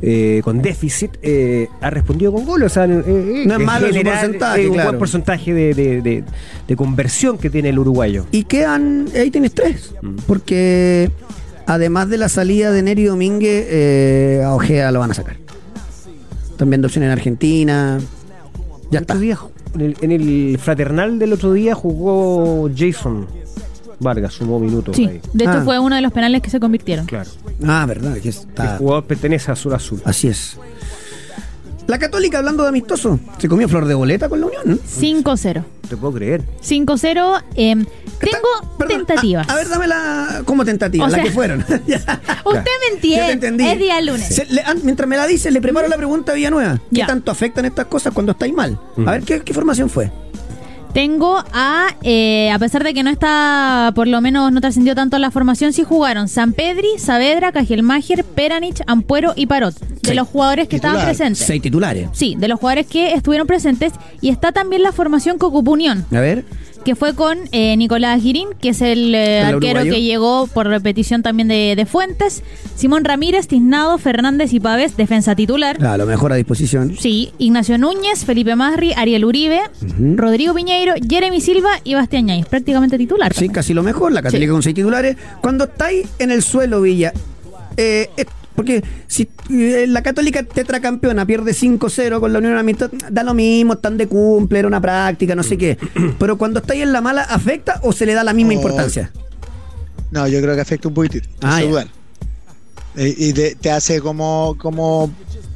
S2: eh, con déficit, eh, ha respondido con goles. O sea,
S1: No es malo su
S2: general,
S1: porcentaje,
S2: es un
S1: claro.
S2: buen porcentaje de, de- de- de conversión que tiene el uruguayo.
S1: Y quedan, ahí tienes tres.
S2: Mm.
S1: Porque además de la salida de Neri Domínguez, eh, a Ojea lo van a sacar. También de opción en Argentina. Ya
S2: El
S1: está.
S2: otro día, en el, en el fraternal del otro día jugó Jason Vargas, sumó minutos
S3: Sí,
S2: ahí.
S3: de hecho
S1: Ah.
S3: fue uno de los penales que se convirtieron.
S2: Claro.
S1: Ah, verdad, que
S2: El
S1: está.
S2: jugador pertenece a Azul Azul.
S1: Así es. La Católica, hablando de amistoso, se comió flor de boleta con la Unión. ¿no?
S3: 5-0.
S2: Te puedo creer.
S3: 5-0 eh, tengo
S1: Perdón,
S3: tentativas.
S1: A, a ver, dame la. ¿Cómo tentativa?
S3: O
S1: la
S3: sea-
S1: que fueron.
S3: Usted me entiende. Es día lunes.
S1: Se- le- ah, mientras me la dice, le preparo la pregunta a Villanueva. ¿Qué
S3: Ya.
S1: tanto afectan estas cosas cuando estáis mal? A ver, ¿qué, qué formación fue?
S3: Tengo a, eh, a pesar de que no está, por lo menos no trascendió tanto la formación, sí jugaron San Pedri, Saavedra, Cajelmacher, Peranich, Ampuero y Parot. De
S1: Sí.
S3: los jugadores que
S4: Titular.
S3: estaban presentes.
S1: Seis titulares.
S3: Sí, de los jugadores que estuvieron presentes. Y está también la formación que ocupó Unión,
S1: A ver.
S3: Que fue con eh, Nicolás Girín, que es el, eh,
S1: ¿El
S3: arquero
S1: uruguayo?
S3: que llegó por repetición también de, de Fuentes, Simón Ramírez, Tiznado, Fernández y Pávez, defensa titular.
S1: A lo mejor a disposición.
S3: Sí, Ignacio Núñez, Felipe Masri, Ariel Uribe. Rodrigo Piñeiro, Jeremy Silva y Bastián Ñáñez, prácticamente titular.
S1: Sí, casi lo mejor. La Católica
S3: Sí.
S1: con seis titulares. Cuando estáis en el suelo, Villa. eh, porque si eh, la Católica tetracampeona pierde 5-0 con la Unión Amistad, da lo mismo, están de cumple, era una práctica, no sé qué. Pero cuando estáis en la mala, ¿afecta o se le da la misma
S4: Oh,
S1: importancia?
S4: No, yo creo que afecta un poquitito.
S1: Ah.
S4: Eh, y te, te hace como, como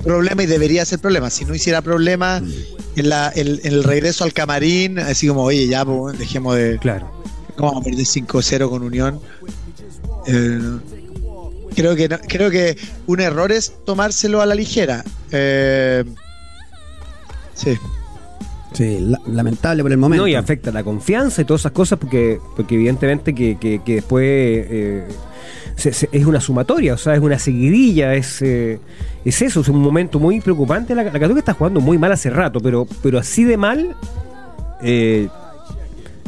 S4: problema y debería ser problema. Si no hiciera problema en, la, en, en el regreso al camarín, así como, oye, ya, pues, dejemos de.
S2: Claro.
S4: ¿Cómo vamos a perder 5-0 con Unión? Eh, creo, que no- creo que un error es tomárselo a la ligera. Eh, sí.
S1: Sí, la- lamentable por el momento.
S2: No, y afecta la confianza y todas esas cosas porque, porque evidentemente que, que- que después eh, se- se- es una sumatoria, o sea, es una seguidilla, es, eh, es eso, es un momento muy preocupante. La, la Católica está jugando muy mal hace rato, pero, pero así de mal, eh,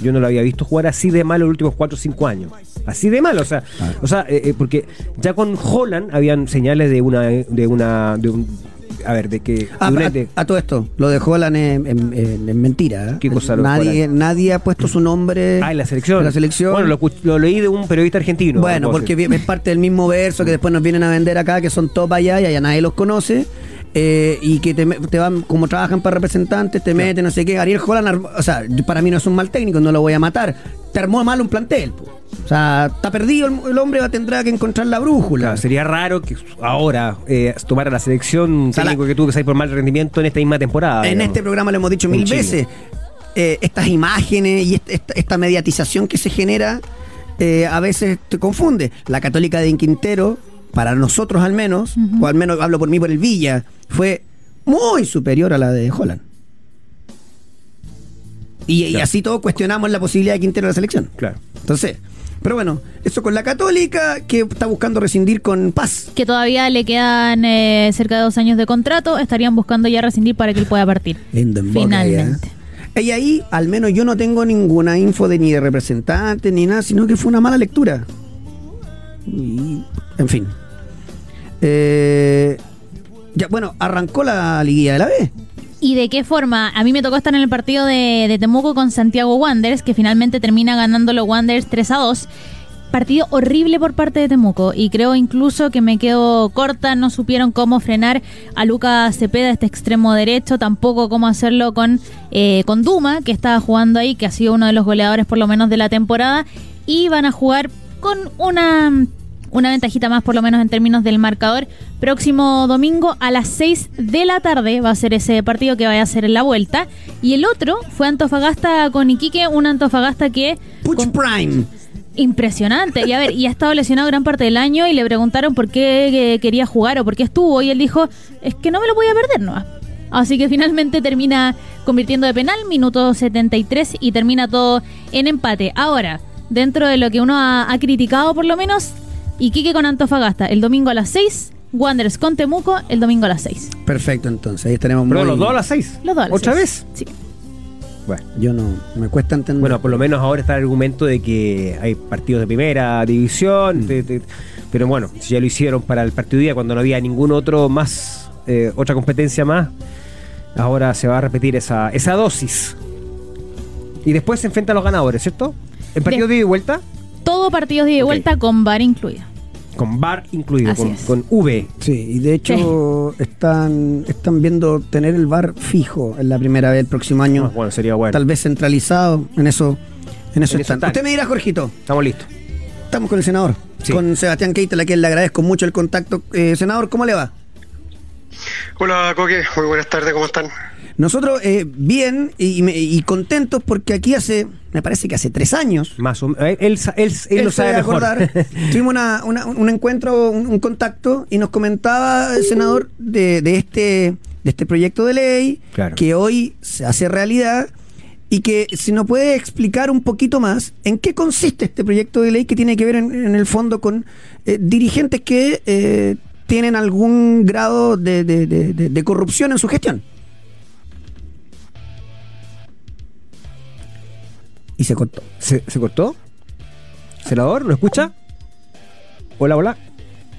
S2: yo no lo había visto jugar así de mal los últimos 4 o 5 años. Así de mal, o sea, o sea eh, eh, porque ya con Holland habían señales de una, de una, de un, a ver, de que
S1: Ah,
S2: de una-
S1: a,
S2: de-
S1: a todo esto, lo de Holland es, mentira. ¿eh?
S2: ¿Qué cosa
S1: nadie, nadie ha puesto su nombre
S2: Ah, en la selección.
S1: en la selección.
S2: Bueno, lo, lo leí de un periodista argentino.
S1: Bueno, porque es parte del mismo verso que después nos vienen a vender acá, que son top allá y allá nadie los conoce. Eh, y que te, te van, como trabajan para representantes, te meten, no sé qué. Ariel Holland, o sea, para mí no es un mal técnico, no lo voy a matar. Te armó mal un plantel. po. O sea, está perdido, el, el hombre va a tendrá que encontrar la brújula.
S2: Claro, sería raro que ahora eh, tomara la selección un técnico que tuvo que salir por mal rendimiento en esta misma temporada.
S1: en
S2: digamos.
S1: este programa lo hemos dicho
S2: En
S1: mil
S2: Chile.
S1: veces. eh, estas imágenes y est- esta, esta mediatización que se genera a veces te confunde. La Católica de Quintero, para nosotros al menos, o al menos hablo por mí por el Villa, fue muy superior a la de Holland. Y, así todos cuestionamos la posibilidad de Quintero en la selección.
S2: Claro.
S1: Entonces, pero bueno, eso con la Católica que está buscando rescindir con paz.
S3: Que todavía le quedan eh, cerca de dos años de contrato, estarían buscando ya rescindir para que él pueda partir. Finalmente.
S1: ya. Y ahí, al menos yo no tengo ninguna info de ni de representante ni nada, sino que fue una mala lectura. Y, en fin. Eh, bueno, arrancó la liguilla de la B.
S3: ¿Y de qué forma? A mí me tocó estar en el partido de, Temuco con Santiago Wanderers, que finalmente termina ganando los Wanderers 3 a 2. Partido horrible por parte de Temuco y creo incluso que me quedo corta, no supieron cómo frenar a Lucas Cepeda, este extremo derecho, tampoco cómo hacerlo con, eh, con Duma, que estaba jugando ahí, que ha sido uno de los goleadores por lo menos de la temporada, y van a jugar con una, una ventajita más por lo menos en términos del marcador. Próximo domingo a las 6 de la tarde va a ser ese partido que vaya a ser en la vuelta. Y el otro fue Antofagasta con Iquique, un Antofagasta que...
S1: Puch Prime.
S3: Impresionante. Y a ver, y ha estado lesionado gran parte del año y le preguntaron por qué eh, quería jugar o por qué estuvo. Y él dijo, es que no me lo voy a perder, ¿no? Así que finalmente termina convirtiendo de penal, minuto 73 y termina todo en empate. Ahora, dentro de lo que uno ha, ha criticado por lo menos, Iquique con Antofagasta el domingo a las 6. Wanderers con Temuco el domingo a las 6.
S1: Perfecto, entonces. Ahí estaremos
S2: Pero
S1: muy...
S2: los dos a las seis.
S3: Los dos a las
S2: ¿Otra vez?
S3: Sí.
S2: Bueno.
S1: Yo no... Me cuesta entender.
S2: Bueno, por lo menos ahora está el argumento de que hay partidos de primera división,
S1: Mm.
S2: pero bueno, si ya lo hicieron para el partido de día cuando no había ningún otro más, eh, otra competencia más, ahora se va a repetir esa, esa dosis. Y después se enfrentan los ganadores, ¿cierto? ¿En partido de ida y vuelta?
S3: Todo partidos de ida y
S2: Ok.
S3: vuelta con bar incluido.
S2: Con bar incluido,
S3: Así
S2: con,
S3: es.
S2: con V.
S1: Sí, y de hecho están, están viendo tener el bar fijo en la primera vez el próximo año.
S2: Ah, bueno, sería bueno.
S1: Tal vez centralizado. En eso, en eso
S2: En eso
S1: están. Usted me dirá, Jorgito.
S2: Estamos listos.
S1: Estamos con el senador.
S2: Sí.
S1: Con Sebastián Keita, a quien le agradezco mucho el contacto. Eh, senador, ¿cómo le va?
S7: Hola, Coque. Muy buenas tardes, ¿cómo están?
S1: Nosotros eh, bien y, y contentos porque aquí hace, me parece que hace tres años,
S2: Más o- eh, él, él, él lo sabe
S1: debe
S2: mejor.
S1: acordar, tuvimos una- una- un encuentro, un, un contacto y nos comentaba el senador de, de este, de este proyecto de ley
S2: Claro.
S1: que hoy se hace realidad y que si nos puede explicar un poquito más en qué consiste este proyecto de ley que tiene que ver en, en el fondo con eh, dirigentes que eh, tienen algún grado de, de- de- de- de corrupción en su gestión. Y se cortó.
S2: ¿Se, se cortó? ¿Senador? ¿Lo escucha? Hola, hola.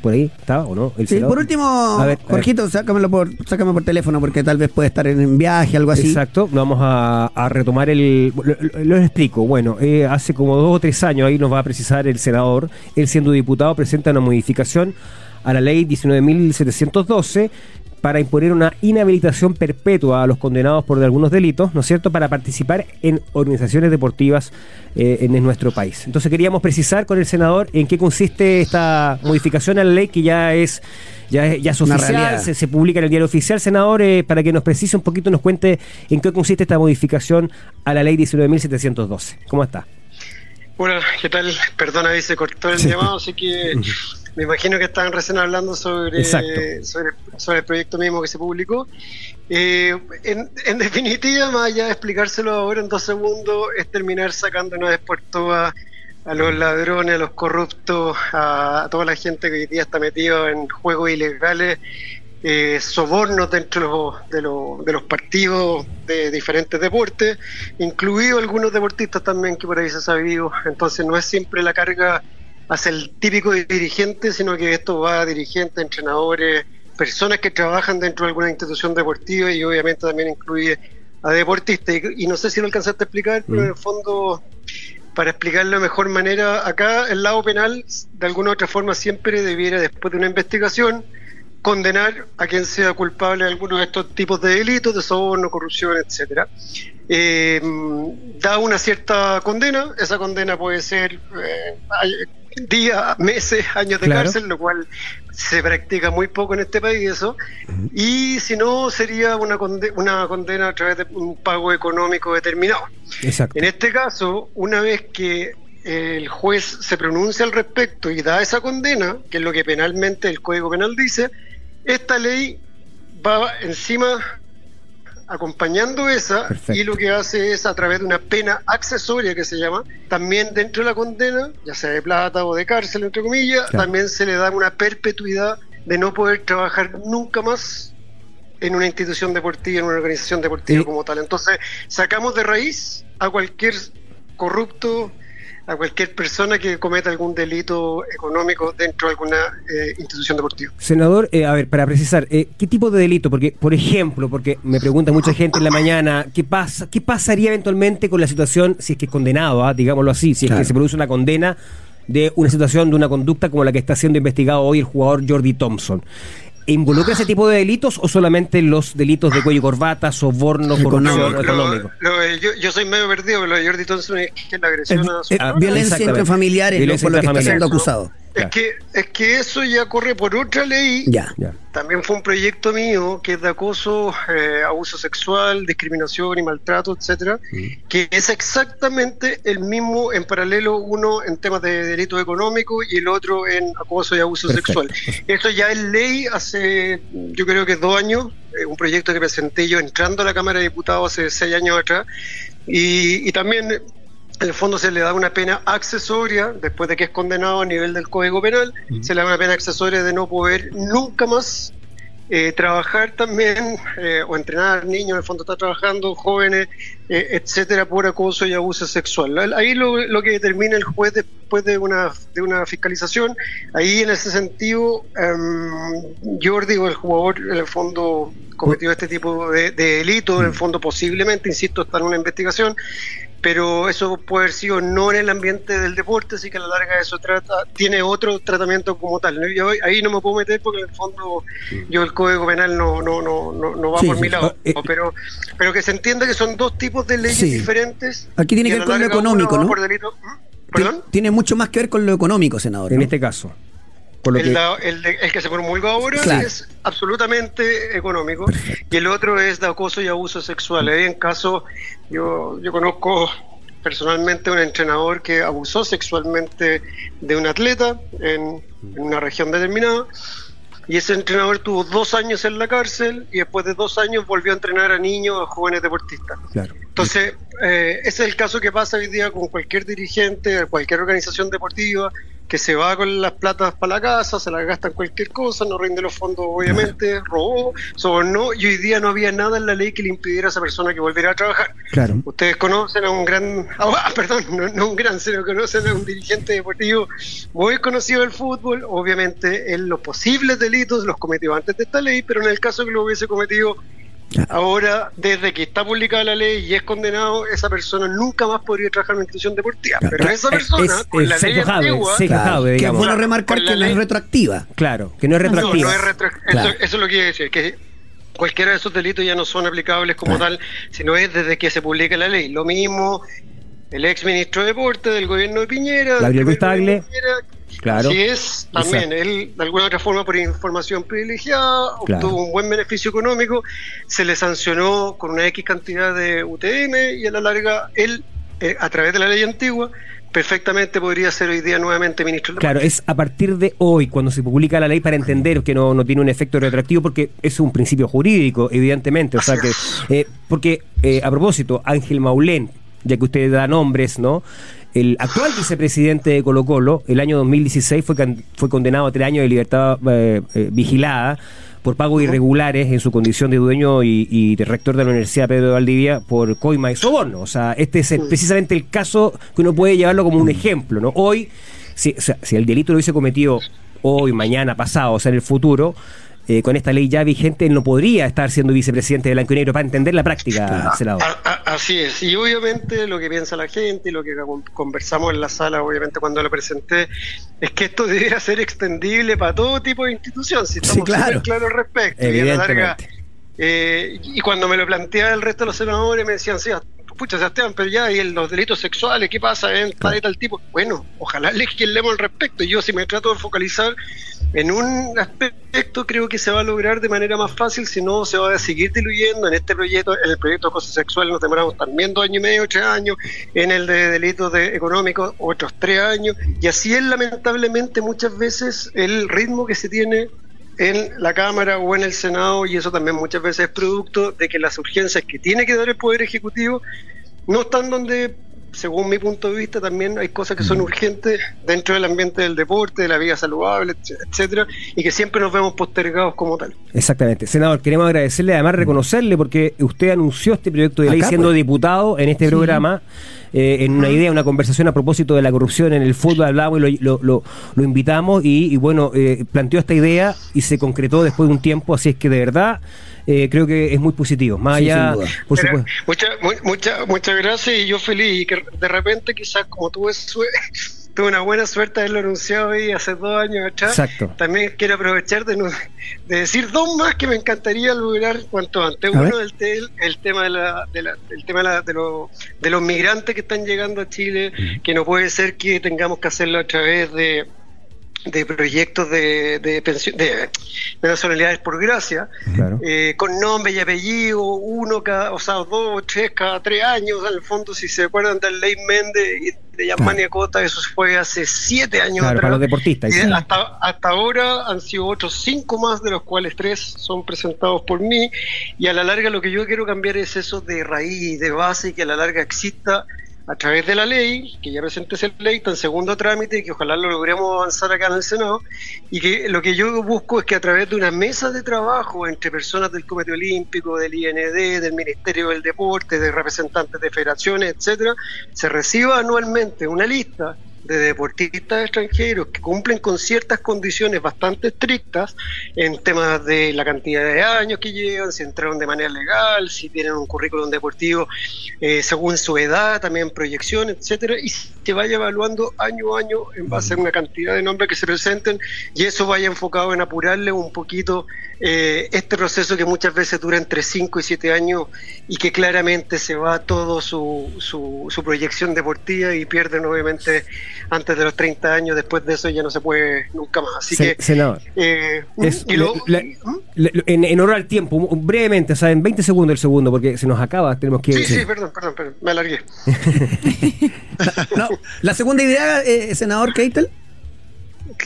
S2: ¿Por ahí estaba o no? El
S1: Sí, por último,
S2: A ver, a ver.
S1: Jorgito, sácamelo por, sácame por teléfono porque tal vez puede estar en, en viaje, algo así.
S2: Exacto, vamos a, a retomar el... Lo, lo- lo explico, bueno, eh, hace como dos o tres años, ahí nos va a precisar el senador, él siendo diputado presenta una modificación a la ley 19.712 para imponer una inhabilitación perpetua a los condenados por algunos delitos, ¿no es cierto?, para participar en organizaciones deportivas eh, en nuestro país. Entonces queríamos precisar con el senador en qué consiste esta modificación a la ley que ya es ya es, ya es
S1: Una
S2: oficial,
S1: realidad.
S2: se, se publica en el diario oficial, senador, eh, para que nos precise un poquito, nos cuente en qué consiste esta modificación a la ley 19.712. ¿Cómo está?
S7: Hola, ¿qué tal? Perdona, ahí se cortó el llamado, así que me imagino que estaban recién hablando sobre, sobre, sobre el proyecto mismo que se publicó. Eh, en, en definitiva, más allá de explicárselo ahora en dos segundos, es terminar sacándonos después todas a los ladrones, a los corruptos, a, a toda la gente que hoy día está metida en juegos ilegales, eh, sobornos dentro de, los- de los partidos de diferentes deportes, incluidos algunos deportistas también que por ahí se ha sabido. Entonces no es siempre la carga hacia el típico dirigente, sino que esto va a dirigentes, entrenadores, personas que trabajan dentro de alguna institución deportiva y obviamente también incluye a deportistas. Y, y no sé si lo alcanzaste a explicar, pero en el fondo para explicarlo de mejor manera, acá el lado penal, de alguna u otra forma, siempre debiera, después de una investigación, condenar a quien sea culpable de alguno de estos tipos de delitos, de soborno, corrupción, etcétera. Eh, da una cierta condena, esa condena puede ser eh, días, meses, años de
S2: Claro.
S7: cárcel, lo cual se practica muy poco en este país eso, y si no sería una, conde- una condena a través de un pago económico determinado.
S2: Exacto.
S7: En este caso, una vez que el juez se pronuncia al respecto y da esa condena, que es lo que penalmente el Código Penal dice, esta ley va encima acompañando esa
S2: Perfecto.
S7: y lo que hace es a través de una pena accesoria que se llama, también dentro de la condena, ya sea de plata o de cárcel, entre comillas,
S2: Claro.
S7: también se le da una perpetuidad de no poder trabajar nunca más en una institución deportiva, en una organización deportiva como tal. Entonces, sacamos de raíz a cualquier corrupto, a cualquier persona que cometa algún delito económico dentro de alguna eh, institución deportiva.
S2: Senador, eh, a ver, para precisar, eh, ¿qué tipo de delito? Porque, por ejemplo, porque me pregunta mucha gente en la mañana, ¿qué pasa, qué pasaría eventualmente con la situación si es que es condenado, ah, digámoslo así, si es
S1: Claro.
S2: que se produce una condena de una situación, de una conducta como la que está siendo investigado hoy el jugador Jordi Thompson? ¿Involucra ese tipo de delitos o solamente los delitos de cuello y corbata, soborno, corrupción
S1: Económico.
S2: económico?
S7: Lo- lo- yo, yo soy medio perdido, pero lo de Jordi Thompson es que es la agresión a su
S1: Eh,
S2: Ah,
S1: violencia
S2: exactamente.
S1: intrafamiliares, ¿no?
S2: Violencia
S1: por lo que está
S2: intrafamiliar.
S1: siendo acusado.
S7: Es que, es que eso ya corre por otra ley
S1: Ya.
S2: Ya.
S7: También fue un proyecto mío que es de acoso, eh, abuso sexual, discriminación y maltrato, etcétera, que es exactamente el mismo en paralelo, uno en temas de delito económico y el otro en acoso y abuso
S2: Perfecto.
S7: sexual. Esto ya es ley hace, yo creo que dos años, eh, un proyecto que presenté yo entrando a la Cámara de Diputados hace seis años atrás, y, y también en el fondo se le da una pena accesoria, después de que es condenado a nivel del Código Penal, se le da una pena accesoria de no poder nunca más eh, trabajar también eh, o entrenar niños, en el fondo está trabajando, jóvenes, eh, etcétera, por acoso y abuso sexual. Ahí lo, lo que determina el juez después de una, de una fiscalización, ahí en ese sentido, em, Jordi o el jugador, en el fondo, cometió este tipo de, de delito, en el fondo posiblemente, insisto, está en una investigación, pero eso puede haber sido no en el ambiente del deporte, así que a la larga eso trata, tiene otro tratamiento como tal. ¿no? Yo ahí no me puedo meter porque en el fondo yo el código penal no, no, no, no, no va
S1: Sí,
S7: por
S1: sí.
S7: mi lado,
S1: Ah, eh,
S7: pero, pero que se entienda que son dos tipos de leyes
S1: Sí.
S7: diferentes.
S1: Aquí tiene que ver con lo económico, ¿no?
S7: por delito- ¿Mm? ¿Perdón?
S1: Tiene mucho más que ver con lo económico, senador.
S2: En
S1: ¿no?
S2: este caso. Por lo
S7: El,
S2: que,
S7: da- el de- el que se promulgó ahora
S1: Claro.
S7: es absolutamente económico y el otro es de acoso y abuso sexual. Ahí en caso, yo, yo conozco personalmente un entrenador que abusó sexualmente de un atleta en, en una región determinada y ese entrenador tuvo dos años en la cárcel y después de dos años volvió a entrenar a niños, a jóvenes deportistas.
S2: claro.
S7: Entonces, eh, ese es el caso que pasa hoy día con cualquier dirigente, cualquier organización deportiva, que se va con las platas para la casa, se las gasta en cualquier cosa, no rinde los fondos, obviamente, robó, sobornó, y hoy día no había nada en la ley que le impidiera a esa persona que volviera a trabajar.
S1: Claro.
S7: Ustedes conocen a un gran, ah, perdón, no, no un gran, sino conocen a un dirigente deportivo muy conocido del fútbol. Obviamente, él los posibles delitos los cometió antes de esta ley, pero en el caso que lo hubiese cometido ahora, desde que está publicada la ley y es condenado, esa persona nunca más podría trabajar en una institución deportiva.
S1: Claro.
S7: Pero esa
S2: Es-
S7: persona,
S2: es-
S7: con
S2: es
S7: la ley
S2: Jave,
S7: antigua,
S2: Jave,
S1: que es bueno remarcar que no es
S7: ley-
S1: retroactiva.
S2: Claro, que no es retroactiva.
S7: no es retro-
S1: Claro.
S7: eso, eso es lo que quiere decir, que cualquiera de esos delitos ya no son aplicables como tal, sino es desde que se publica la ley. Lo mismo el ex ministro de Deporte del gobierno de Piñera,
S2: Gabriel
S7: de
S2: Tagle. Claro.
S7: Así es, también.
S2: Exacto.
S7: Él, de alguna otra forma, por información privilegiada,
S2: Claro.
S7: obtuvo un buen beneficio económico, se le sancionó con una X cantidad de UTM y a la larga, él, eh, a través de la ley antigua, perfectamente podría ser hoy día nuevamente ministro del
S2: Claro, es a partir de hoy cuando se publica la ley para entender que no, no tiene un efecto retroactivo porque es un principio jurídico, evidentemente. O sea que, eh, porque eh, a propósito, Ángel Maulén, ya que usted da nombres, ¿no? El actual vicepresidente de Colo Colo, el año 2016, fue, can- fue condenado a tres años de libertad eh, eh, vigilada por pagos irregulares en su condición de dueño y, y de rector de la Universidad Pedro de Valdivia por coima y soborno. O sea, este es el- precisamente el caso que uno puede llevarlo como un ejemplo. ¿no? Hoy, si, o sea, si el delito lo hubiese cometido hoy, mañana, pasado, o sea, en el futuro, eh, con esta ley ya vigente, él no podría estar siendo vicepresidente de Blanco y Negro para entender la práctica, senador.
S7: Así es, y obviamente lo que piensa la gente y lo que con- conversamos en la sala, obviamente cuando lo presenté, es que esto debería ser extendible para todo tipo de institución, si estamos
S1: claro.
S7: súper claros al respecto. Y a la larga,
S2: Evidentemente.
S7: eh, y cuando me lo planteaba el resto de los senadores, me decían, sí, pucha, Sebastián, pero ya, y en los delitos sexuales, ¿qué pasa en tal y tal tipo? Bueno, ojalá legislemos al respecto. Yo, si me trato de focalizar en un aspecto, creo que se va a lograr de manera más fácil, si no, se va a seguir diluyendo en este proyecto, en el proyecto de acoso sexual nos demoramos también dos años y medio, tres años, en el de delitos de económicos, otros tres años, y así es lamentablemente muchas veces el ritmo que se tiene en la Cámara o en el Senado y eso también muchas veces es producto de que las urgencias que tiene que dar el Poder Ejecutivo no están donde, según mi punto de vista, también hay cosas que son urgentes dentro del ambiente del deporte, de la vida saludable, etc- etcétera, y que siempre nos vemos postergados como tal.
S2: Exactamente. Senador, queremos agradecerle, además reconocerle, porque usted anunció este proyecto de ley
S1: Acá,
S2: siendo
S1: pues.
S2: diputado en este programa, eh, en una idea, una conversación a propósito de la corrupción en el fútbol, hablábamos y lo, lo, lo- lo invitamos y, y bueno, eh, planteó esta idea y se concretó después de un tiempo, así es que de verdad eh, creo que es muy positivo. Más
S1: Sí,
S2: allá, por
S7: Pero
S2: supuesto.
S7: mucha- mu- mucha- muchas gracias y yo feliz y que de repente quizás como tuve sue- tuve una buena suerte de haberlo anunciado ahí hace dos años atrás
S2: Exacto.
S7: también quiero aprovechar de, de decir dos más que me encantaría lograr cuanto antes
S1: A
S7: uno el, tel- el tema de la, de la- el tema de, la- de, lo- de los migrantes que están llegando a Chile que no puede ser que tengamos que hacerlo a través de de proyectos de, de, pensión- de, de nacionalidades por gracia,
S2: Claro.
S7: eh, con nombre y apellido, uno cada, o sea, dos tres cada tres años, en el fondo, si se acuerdan del Ley Méndez y de Yasmania Cota, eso fue hace siete años
S2: Claro,
S7: atrás.
S2: para los deportistas.
S7: Y
S2: sí.
S7: hasta, hasta ahora han sido otros cinco más, de los cuales tres son presentados por mí. Y a la larga lo que yo quiero cambiar es eso de raíz, de base, y que a la larga exista a través de la ley, que ya presente esa ley, está en segundo trámite, que ojalá lo logremos avanzar acá en el Senado, y que lo que yo busco es que a través de una mesa de trabajo entre personas del Comité Olímpico, del IND, del Ministerio del Deporte, de representantes de federaciones, etcétera, se reciba anualmente una lista de deportistas extranjeros que cumplen con ciertas condiciones bastante estrictas en temas de la cantidad de años que llevan, si entraron de manera legal, si tienen un currículum deportivo eh, según su edad, también proyección, etcétera, y se vaya evaluando año a año en base a una cantidad de nombres que se presenten y eso vaya enfocado en apurarle un poquito eh, este proceso que muchas veces dura entre 5 y 7 años y que claramente se va todo su, su, su proyección deportiva y pierden obviamente antes de los 30 años, después de eso ya no se puede nunca más. Así
S2: Se-
S7: que...
S2: senador.
S7: eh,
S2: Es-
S7: y lo-
S2: la- la- en, en honor al tiempo, brevemente, o sea, en 20 segundos el segundo, porque se nos acaba, tenemos que...
S7: Sí, sí, perdón, perdón, perdón, me alargué.
S1: No, la segunda idea, eh, senador Keitel.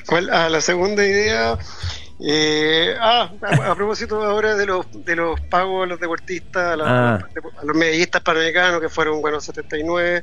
S7: ¿Cuál? Ah, la segunda idea. Eh, ah, a, a propósito ahora de los de los pagos a los deportistas, a, la-
S2: Ah.
S7: a los medallistas panamericanos que fueron, bueno, 79.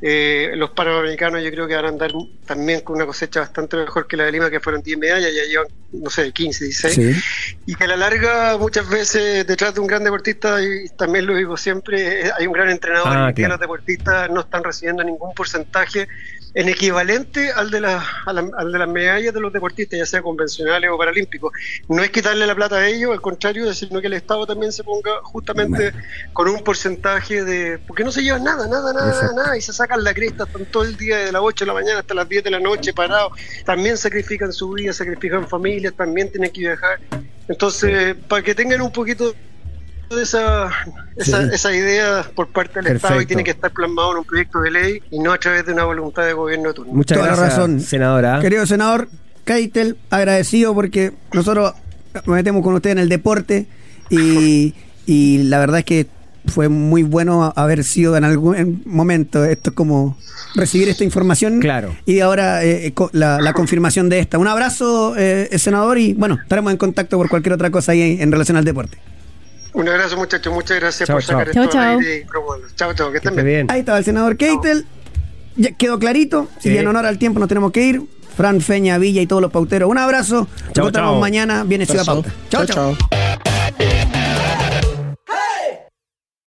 S7: eh, los panamericanos yo creo que van a andar también con una cosecha bastante mejor que la de Lima, que fueron 10 medallas, ya llevan, no sé, 15, 16. Y que a la larga, muchas veces, detrás de un gran deportista, y también lo digo siempre, eh, hay un gran entrenador
S2: Ah,
S7: y que los deportistas no están recibiendo ningún porcentaje en equivalente al de, la- al de las medallas de los deportistas, ya sea convencionales o paralímpicos. No es quitarle la plata a ellos, al contrario, sino que el Estado también se ponga justamente con un porcentaje de... Porque no se llevan nada, nada, nada,
S2: Exacto.
S7: nada, y se sacan la cresta, están todo el día de las 8 de la mañana hasta las 10 de la noche parados, también sacrifican su vida, sacrifican familias, también tienen que viajar. Entonces, para que tengan un poquito esa, esa,
S1: Sí.
S7: esa idea por parte del Estado y tiene que estar plasmado en un proyecto de ley y no a través de una voluntad de gobierno de turno.
S2: Muchas
S1: Toda
S2: gracias,
S1: razón.
S2: senadora.
S1: Querido senador Keitel, agradecido porque nosotros nos metemos con usted en el deporte y, y la verdad es que fue muy bueno haber sido en algún momento esto es como recibir esta información
S2: Claro.
S1: y ahora eh, co- la, la confirmación de esta. Un abrazo, eh, senador, y bueno, estaremos en contacto por cualquier otra cosa ahí en relación al deporte.
S7: Un abrazo muchachos, muchas gracias
S2: Chao,
S7: por sacar
S2: chao.
S7: esto
S3: Chao, chao.
S7: aire y. Chao, chao, que
S2: Que
S7: estén
S2: esté
S7: bien.
S2: bien.
S1: Ahí estaba el senador Keitel. Ya quedó clarito.
S2: Sí.
S1: Y en honor al tiempo nos tenemos que ir. Fran Feña, Villa y todos los pauteros. Un abrazo. Nos
S2: chao.
S1: mañana. Viene Ciudad
S4: Chao,
S1: Pauta. chao. chao.
S4: chao.